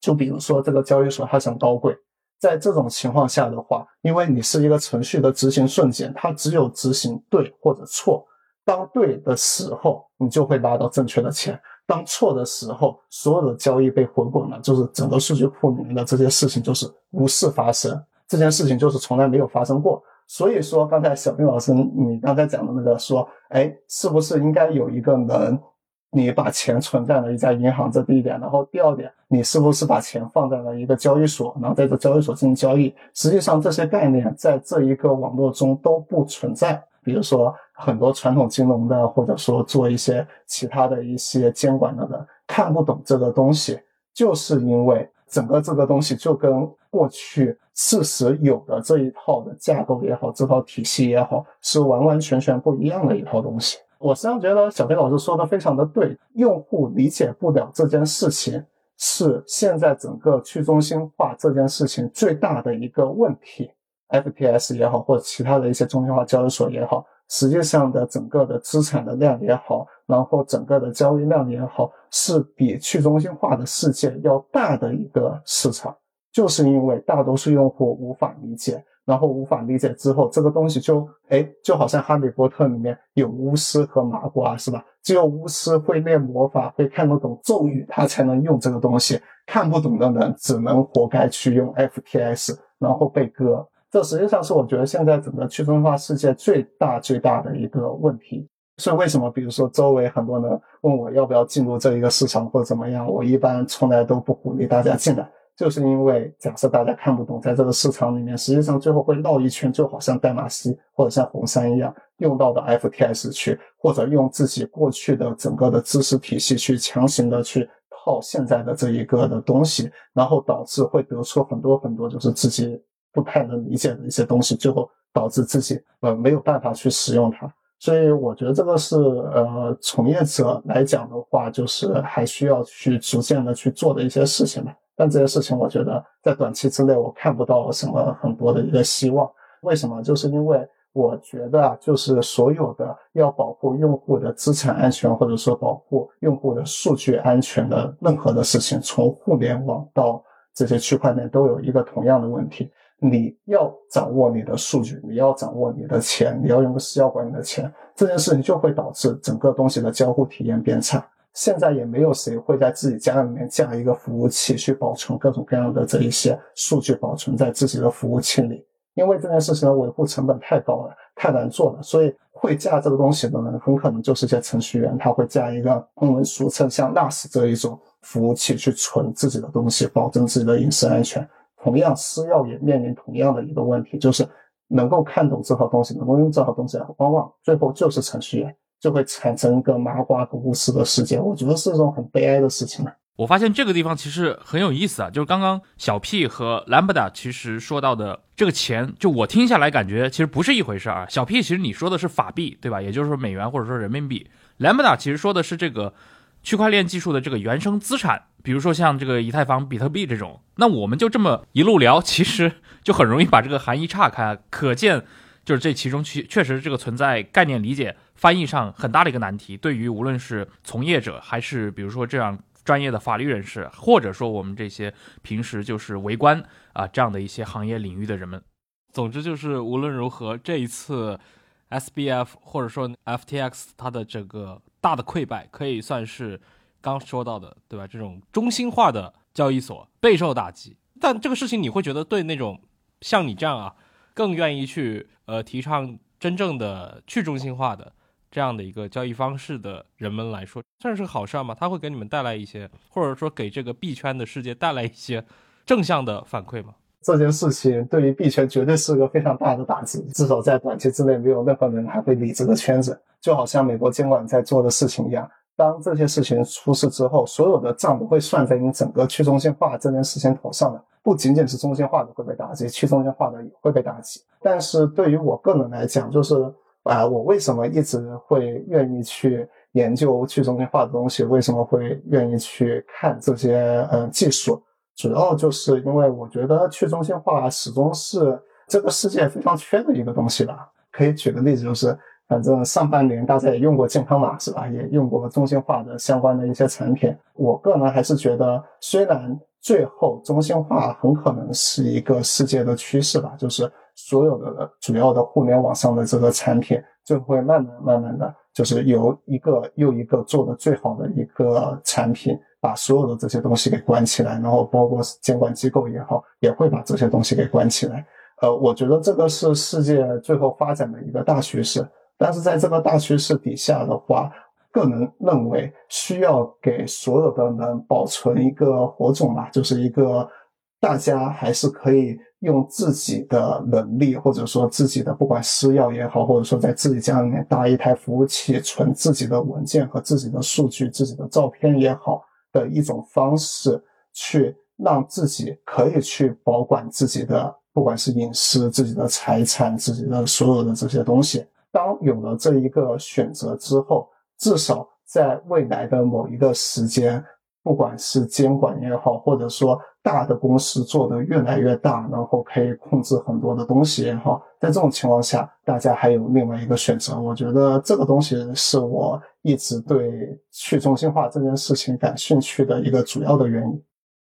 就比如说这个交易所它想高贵，在这种情况下的话，因为你是一个程序的执行瞬间，它只有执行对或者错。当对的时候，你就会拿到正确的钱；当错的时候，所有的交易被回滚了，就是整个数据库里面的这些事情就是无事发生，这件事情就是从来没有发生过。所以说，刚才小兵老师你刚才讲的那个说，哎，是不是应该有一个人？你把钱存在了一家银行，这第一点。然后第二点，你是不是把钱放在了一个交易所，然后在这交易所进行交易？实际上，这些概念在这一个网络中都不存在。比如说，很多传统金融的，或者说做一些其他的一些监管的人看不懂这个东西，就是因为整个这个东西就跟过去事实有的这一套的架构也好，这套体系也好，是完完全全不一样的一套东西。我实际上觉得小飞老师说的非常的对，用户理解不了这件事情，是现在整个去中心化这件事情最大的一个问题。FTS 也好，或者其他的一些中心化交易所也好，实际上的整个的资产的量也好，然后整个的交易量也好，是比去中心化的世界要大的一个市场，就是因为大多数用户无法理解。然后无法理解之后，这个东西就哎，就好像哈利波特里面有巫师和麻瓜，是吧？只有巫师会练魔法，会看得懂咒语，他才能用这个东西。看不懂的人只能活该去用 FTS，然后被割。这实际上是我觉得现在整个去中心化世界最大最大的一个问题。所以为什么，比如说周围很多人问我要不要进入这一个市场或者怎么样，我一般从来都不鼓励大家进来。就是因为假设大家看不懂，在这个市场里面，实际上最后会绕一圈，就好像代码西或者像红杉一样，用到的 FTS 去，或者用自己过去的整个的知识体系去强行的去套现在的这一个的东西，然后导致会得出很多很多就是自己不太能理解的一些东西，最后导致自己呃没有办法去使用它。所以我觉得这个是呃从业者来讲的话，就是还需要去逐渐的去做的一些事情吧。但这些事情，我觉得在短期之内我看不到什么很多的一个希望。为什么？就是因为我觉得，就是所有的要保护用户的资产安全，或者说保护用户的数据安全的任何的事情，从互联网到这些区块链，都有一个同样的问题：你要掌握你的数据，你要掌握你的钱，你要用私钥管你的钱，这件事情就会导致整个东西的交互体验变差。现在也没有谁会在自己家里面架一个服务器去保存各种各样的这一些数据，保存在自己的服务器里。因为这件事情的维护成本太高了，太难做了，所以会架这个东西的人很可能就是一些程序员，他会架一个我们俗称像 NAS 这一种服务器去存自己的东西，保证自己的隐私安全。同样，私钥也面临同样的一个问题，就是能够看懂这套东西，能够用这套东西，往往最后就是程序员，就会产生一个麻瓜和巫师的世界。我觉得是一种很悲哀的事情了。我发现这个地方其实很有意思啊，就是刚刚小 P 和 Lambda 其实说到的这个钱，就我听下来感觉其实不是一回事啊。小 P 其实你说的是法币，对吧？也就是说美元或者说人民币。Lambda 其实说的是这个区块链技术的这个原生资产，比如说像这个以太坊、比特币这种。那我们就这么一路聊，其实就很容易把这个含义岔开，可见就是这其中确确实这个存在概念理解、翻译上很大的一个难题，对于无论是从业者还是比如说这样。专业的法律人士，或者说我们这些平时就是围观啊这样的一些行业领域的人们，总之就是无论如何，这一次 SBF 或者说 FTX 它的这个大的溃败，可以算是刚说到的，对吧？这种中心化的交易所备受打击。但这个事情你会觉得对那种像你这样啊，更愿意去呃提倡真正的去中心化的？这样的一个交易方式的人们来说，算是个好事吗？它会给你们带来一些，或者说给这个币圈的世界带来一些正向的反馈吗？这件事情对于币圈绝对是个非常大的打击，至少在短期之内，没有任何人还会理这个圈子。就好像美国监管在做的事情一样，当这些事情出事之后，所有的账都会算在你整个去中心化这件事情头上的，不仅仅是中心化的会被打击，去中心化的也会被打击。但是对于我个人来讲，就是。啊，我为什么一直会愿意去研究去中心化的东西？为什么会愿意去看这些呃技术？主要就是因为我觉得去中心化始终是这个世界非常缺的一个东西吧。可以举个例子，就是反正上半年大家也用过健康码是吧？也用过中心化的相关的一些产品。我个人还是觉得，虽然最后中心化很可能是一个世界的趋势吧，就是。所有的主要的互联网上的这个产品，就会慢慢慢慢的就是由一个又一个做的最好的一个产品，把所有的这些东西给关起来，然后包括监管机构也好，也会把这些东西给关起来。呃，我觉得这个是世界最后发展的一个大趋势。但是在这个大趋势底下的话，个人认为需要给所有的人保存一个火种吧，就是一个大家还是可以。用自己的能力，或者说自己的不管私钥也好，或者说在自己家里面搭一台服务器，存自己的文件和自己的数据、自己的照片也好的一种方式，去让自己可以去保管自己的不管是隐私、自己的财产、自己的所有的这些东西。当有了这一个选择之后，至少在未来的某一个时间。不管是监管也好，或者说大的公司做的越来越大，然后可以控制很多的东西也好，在这种情况下，大家还有另外一个选择。我觉得这个东西是我一直对去中心化这件事情感兴趣的一个主要的原因。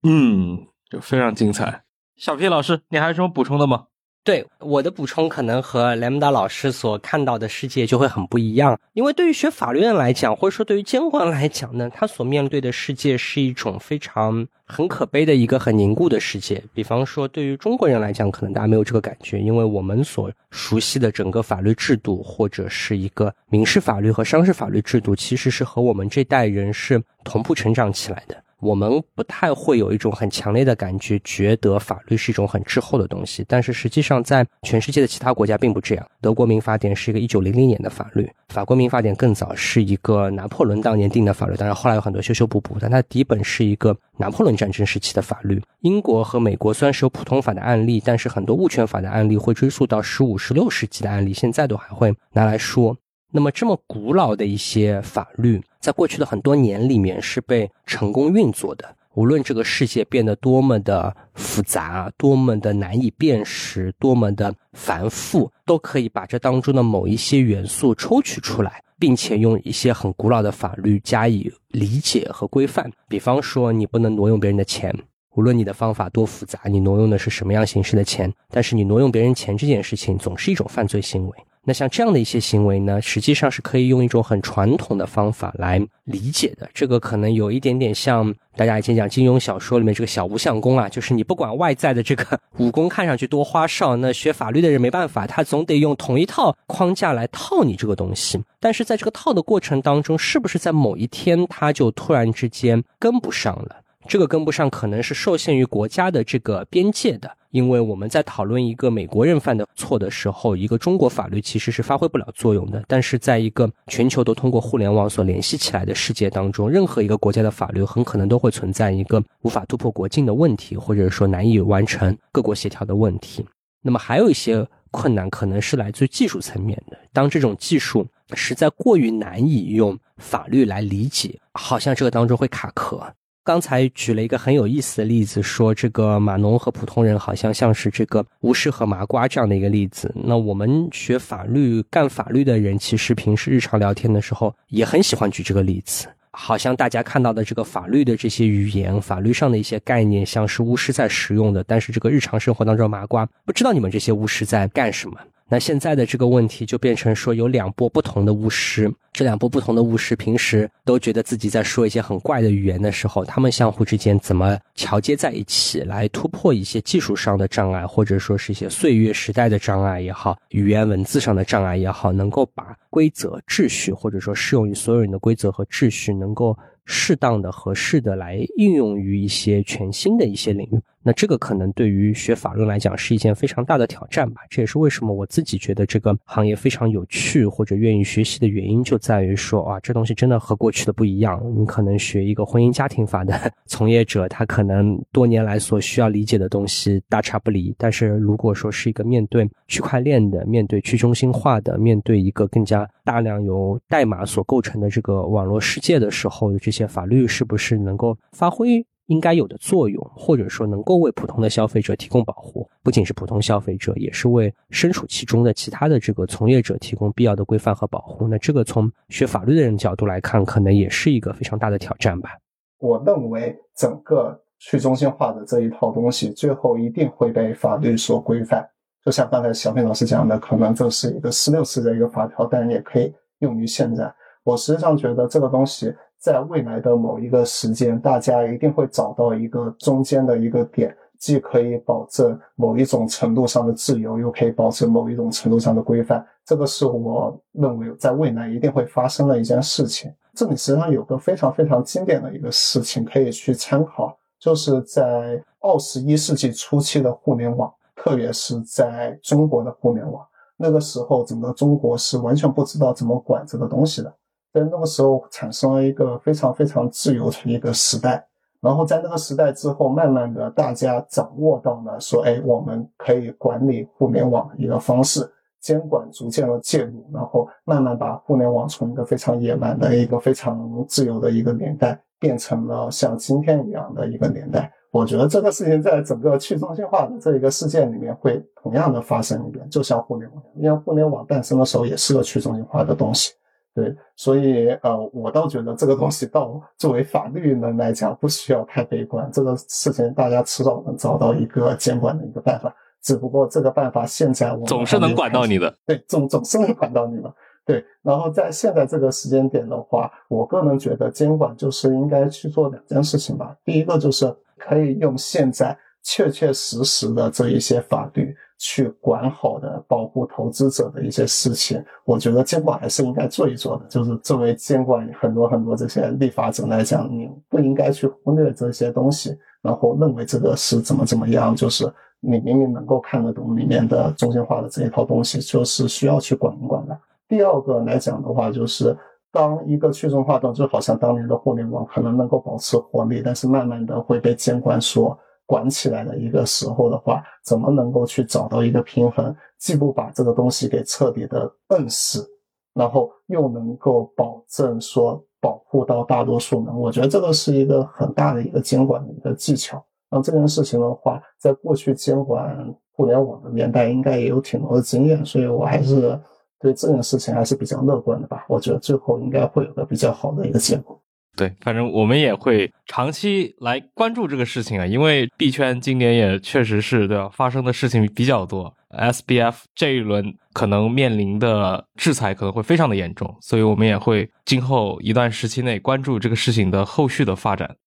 嗯，就非常精彩。小 P 老师，你还有什么补充的吗？对我的补充可能和莱蒙达老师所看到的世界就会很不一样，因为对于学法律人来讲，或者说对于监管来讲呢，他所面对的世界是一种非常很可悲的一个很凝固的世界。比方说，对于中国人来讲，可能大家没有这个感觉，因为我们所熟悉的整个法律制度，或者是一个民事法律和商事法律制度，其实是和我们这代人是同步成长起来的。我们不太会有一种很强烈的感觉，觉得法律是一种很滞后的东西。但是实际上，在全世界的其他国家并不这样。德国民法典是一个一九零零年的法律，法国民法典更早，是一个拿破仑当年定的法律。当然后来有很多修修补补，但它底本是一个拿破仑战争时期的法律。英国和美国虽然是有普通法的案例，但是很多物权法的案例会追溯到十五、十六世纪的案例，现在都还会拿来说。那么，这么古老的一些法律，在过去的很多年里面是被成功运作的。无论这个世界变得多么的复杂，多么的难以辨识，多么的繁复，都可以把这当中的某一些元素抽取出来，并且用一些很古老的法律加以理解和规范。比方说，你不能挪用别人的钱。无论你的方法多复杂，你挪用的是什么样形式的钱，但是你挪用别人钱这件事情总是一种犯罪行为。那像这样的一些行为呢，实际上是可以用一种很传统的方法来理解的。这个可能有一点点像大家以前讲金庸小说里面这个小无相功啊，就是你不管外在的这个武功看上去多花哨，那学法律的人没办法，他总得用同一套框架来套你这个东西。但是在这个套的过程当中，是不是在某一天他就突然之间跟不上了？这个跟不上，可能是受限于国家的这个边界的，因为我们在讨论一个美国人犯的错的时候，一个中国法律其实是发挥不了作用的。但是在一个全球都通过互联网所联系起来的世界当中，任何一个国家的法律很可能都会存在一个无法突破国境的问题，或者说难以完成各国协调的问题。那么还有一些困难，可能是来自于技术层面的。当这种技术实在过于难以用法律来理解，好像这个当中会卡壳。刚才举了一个很有意思的例子，说这个码农和普通人好像像是这个巫师和麻瓜这样的一个例子。那我们学法律、干法律的人，其实平时日常聊天的时候也很喜欢举这个例子。好像大家看到的这个法律的这些语言、法律上的一些概念，像是巫师在使用的，但是这个日常生活当中，麻瓜不知道你们这些巫师在干什么。那现在的这个问题就变成说，有两波不同的巫师，这两波不同的巫师平时都觉得自己在说一些很怪的语言的时候，他们相互之间怎么桥接在一起，来突破一些技术上的障碍，或者说是一些岁月时代的障碍也好，语言文字上的障碍也好，能够把规则秩序，或者说适用于所有人的规则和秩序，能够适当的、合适的来应用于一些全新的一些领域。那这个可能对于学法律来讲是一件非常大的挑战吧。这也是为什么我自己觉得这个行业非常有趣或者愿意学习的原因，就在在于说啊，这东西真的和过去的不一样。你可能学一个婚姻家庭法的 从业者，他可能多年来所需要理解的东西大差不离。但是如果说是一个面对区块链的、面对去中心化的、面对一个更加大量由代码所构成的这个网络世界的时候，这些法律是不是能够发挥？应该有的作用，或者说能够为普通的消费者提供保护，不仅是普通消费者，也是为身处其中的其他的这个从业者提供必要的规范和保护。那这个从学法律的人角度来看，可能也是一个非常大的挑战吧。我认为整个去中心化的这一套东西，最后一定会被法律所规范。就像刚才小平老师讲的，可能这是一个十六次的一个法条，但也可以用于现在。我实际上觉得这个东西。在未来的某一个时间，大家一定会找到一个中间的一个点，既可以保证某一种程度上的自由，又可以保证某一种程度上的规范。这个是我认为在未来一定会发生的一件事情。这里实际上有个非常非常经典的一个事情可以去参考，就是在二十一世纪初期的互联网，特别是在中国的互联网，那个时候整个中国是完全不知道怎么管这个东西的。在那个时候产生了一个非常非常自由的一个时代，然后在那个时代之后，慢慢的大家掌握到了说，哎，我们可以管理互联网一个方式，监管逐渐的介入，然后慢慢把互联网从一个非常野蛮的一个非常自由的一个年代，变成了像今天一样的一个年代。我觉得这个事情在整个去中心化的这一个事件里面会同样的发生一遍，就像互联网，因为互联网诞生的时候也是个去中心化的东西。对，所以呃，我倒觉得这个东西到作为法律人来讲，不需要太悲观。这个事情大家迟早能找到一个监管的一个办法，只不过这个办法现在我总是能管到你的。对，总总是能管到你的。对，然后在现在这个时间点的话，我个人觉得监管就是应该去做两件事情吧。第一个就是可以用现在确确实实的这一些法律。去管好的保护投资者的一些事情，我觉得监管还是应该做一做的。就是作为监管很多很多这些立法者来讲，你不应该去忽略这些东西，然后认为这个是怎么怎么样。就是你明明能够看得懂里面的中心化的这一套东西，就是需要去管一管的。第二个来讲的话，就是当一个去中心化的，就好像当年的互联网可能能够保持活力，但是慢慢的会被监管所。管起来的一个时候的话，怎么能够去找到一个平衡，既不把这个东西给彻底的摁死，然后又能够保证说保护到大多数人，我觉得这个是一个很大的一个监管的一个技巧。那这件事情的话，在过去监管互联网的年代，应该也有挺多的经验，所以我还是对这件事情还是比较乐观的吧。我觉得最后应该会有个比较好的一个结果。对，反正我们也会长期来关注这个事情啊，因为币圈今年也确实是对吧，发生的事情比较多，SBF 这一轮可能面临的制裁可能会非常的严重，所以我们也会今后一段时期内关注这个事情的后续的发展。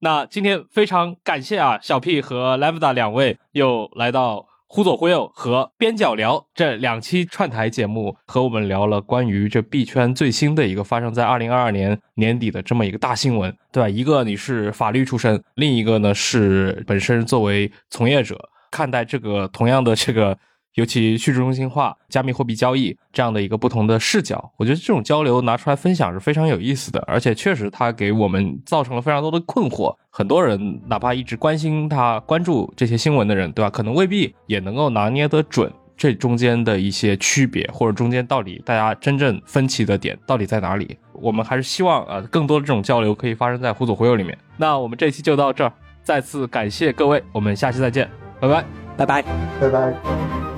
那今天非常感谢啊，小 P 和 Lambda 两位又来到。忽左忽右和边角聊这两期串台节目，和我们聊了关于这币圈最新的一个发生在二零二二年年底的这么一个大新闻，对吧？一个你是法律出身，另一个呢是本身作为从业者看待这个同样的这个。尤其去中心化、加密货币交易这样的一个不同的视角，我觉得这种交流拿出来分享是非常有意思的，而且确实它给我们造成了非常多的困惑。很多人哪怕一直关心它、关注这些新闻的人，对吧？可能未必也能够拿捏得准这中间的一些区别，或者中间到底大家真正分歧的点到底在哪里。我们还是希望啊，更多的这种交流可以发生在互左互右里面。那我们这期就到这儿，再次感谢各位，我们下期再见，拜拜，拜拜，拜拜。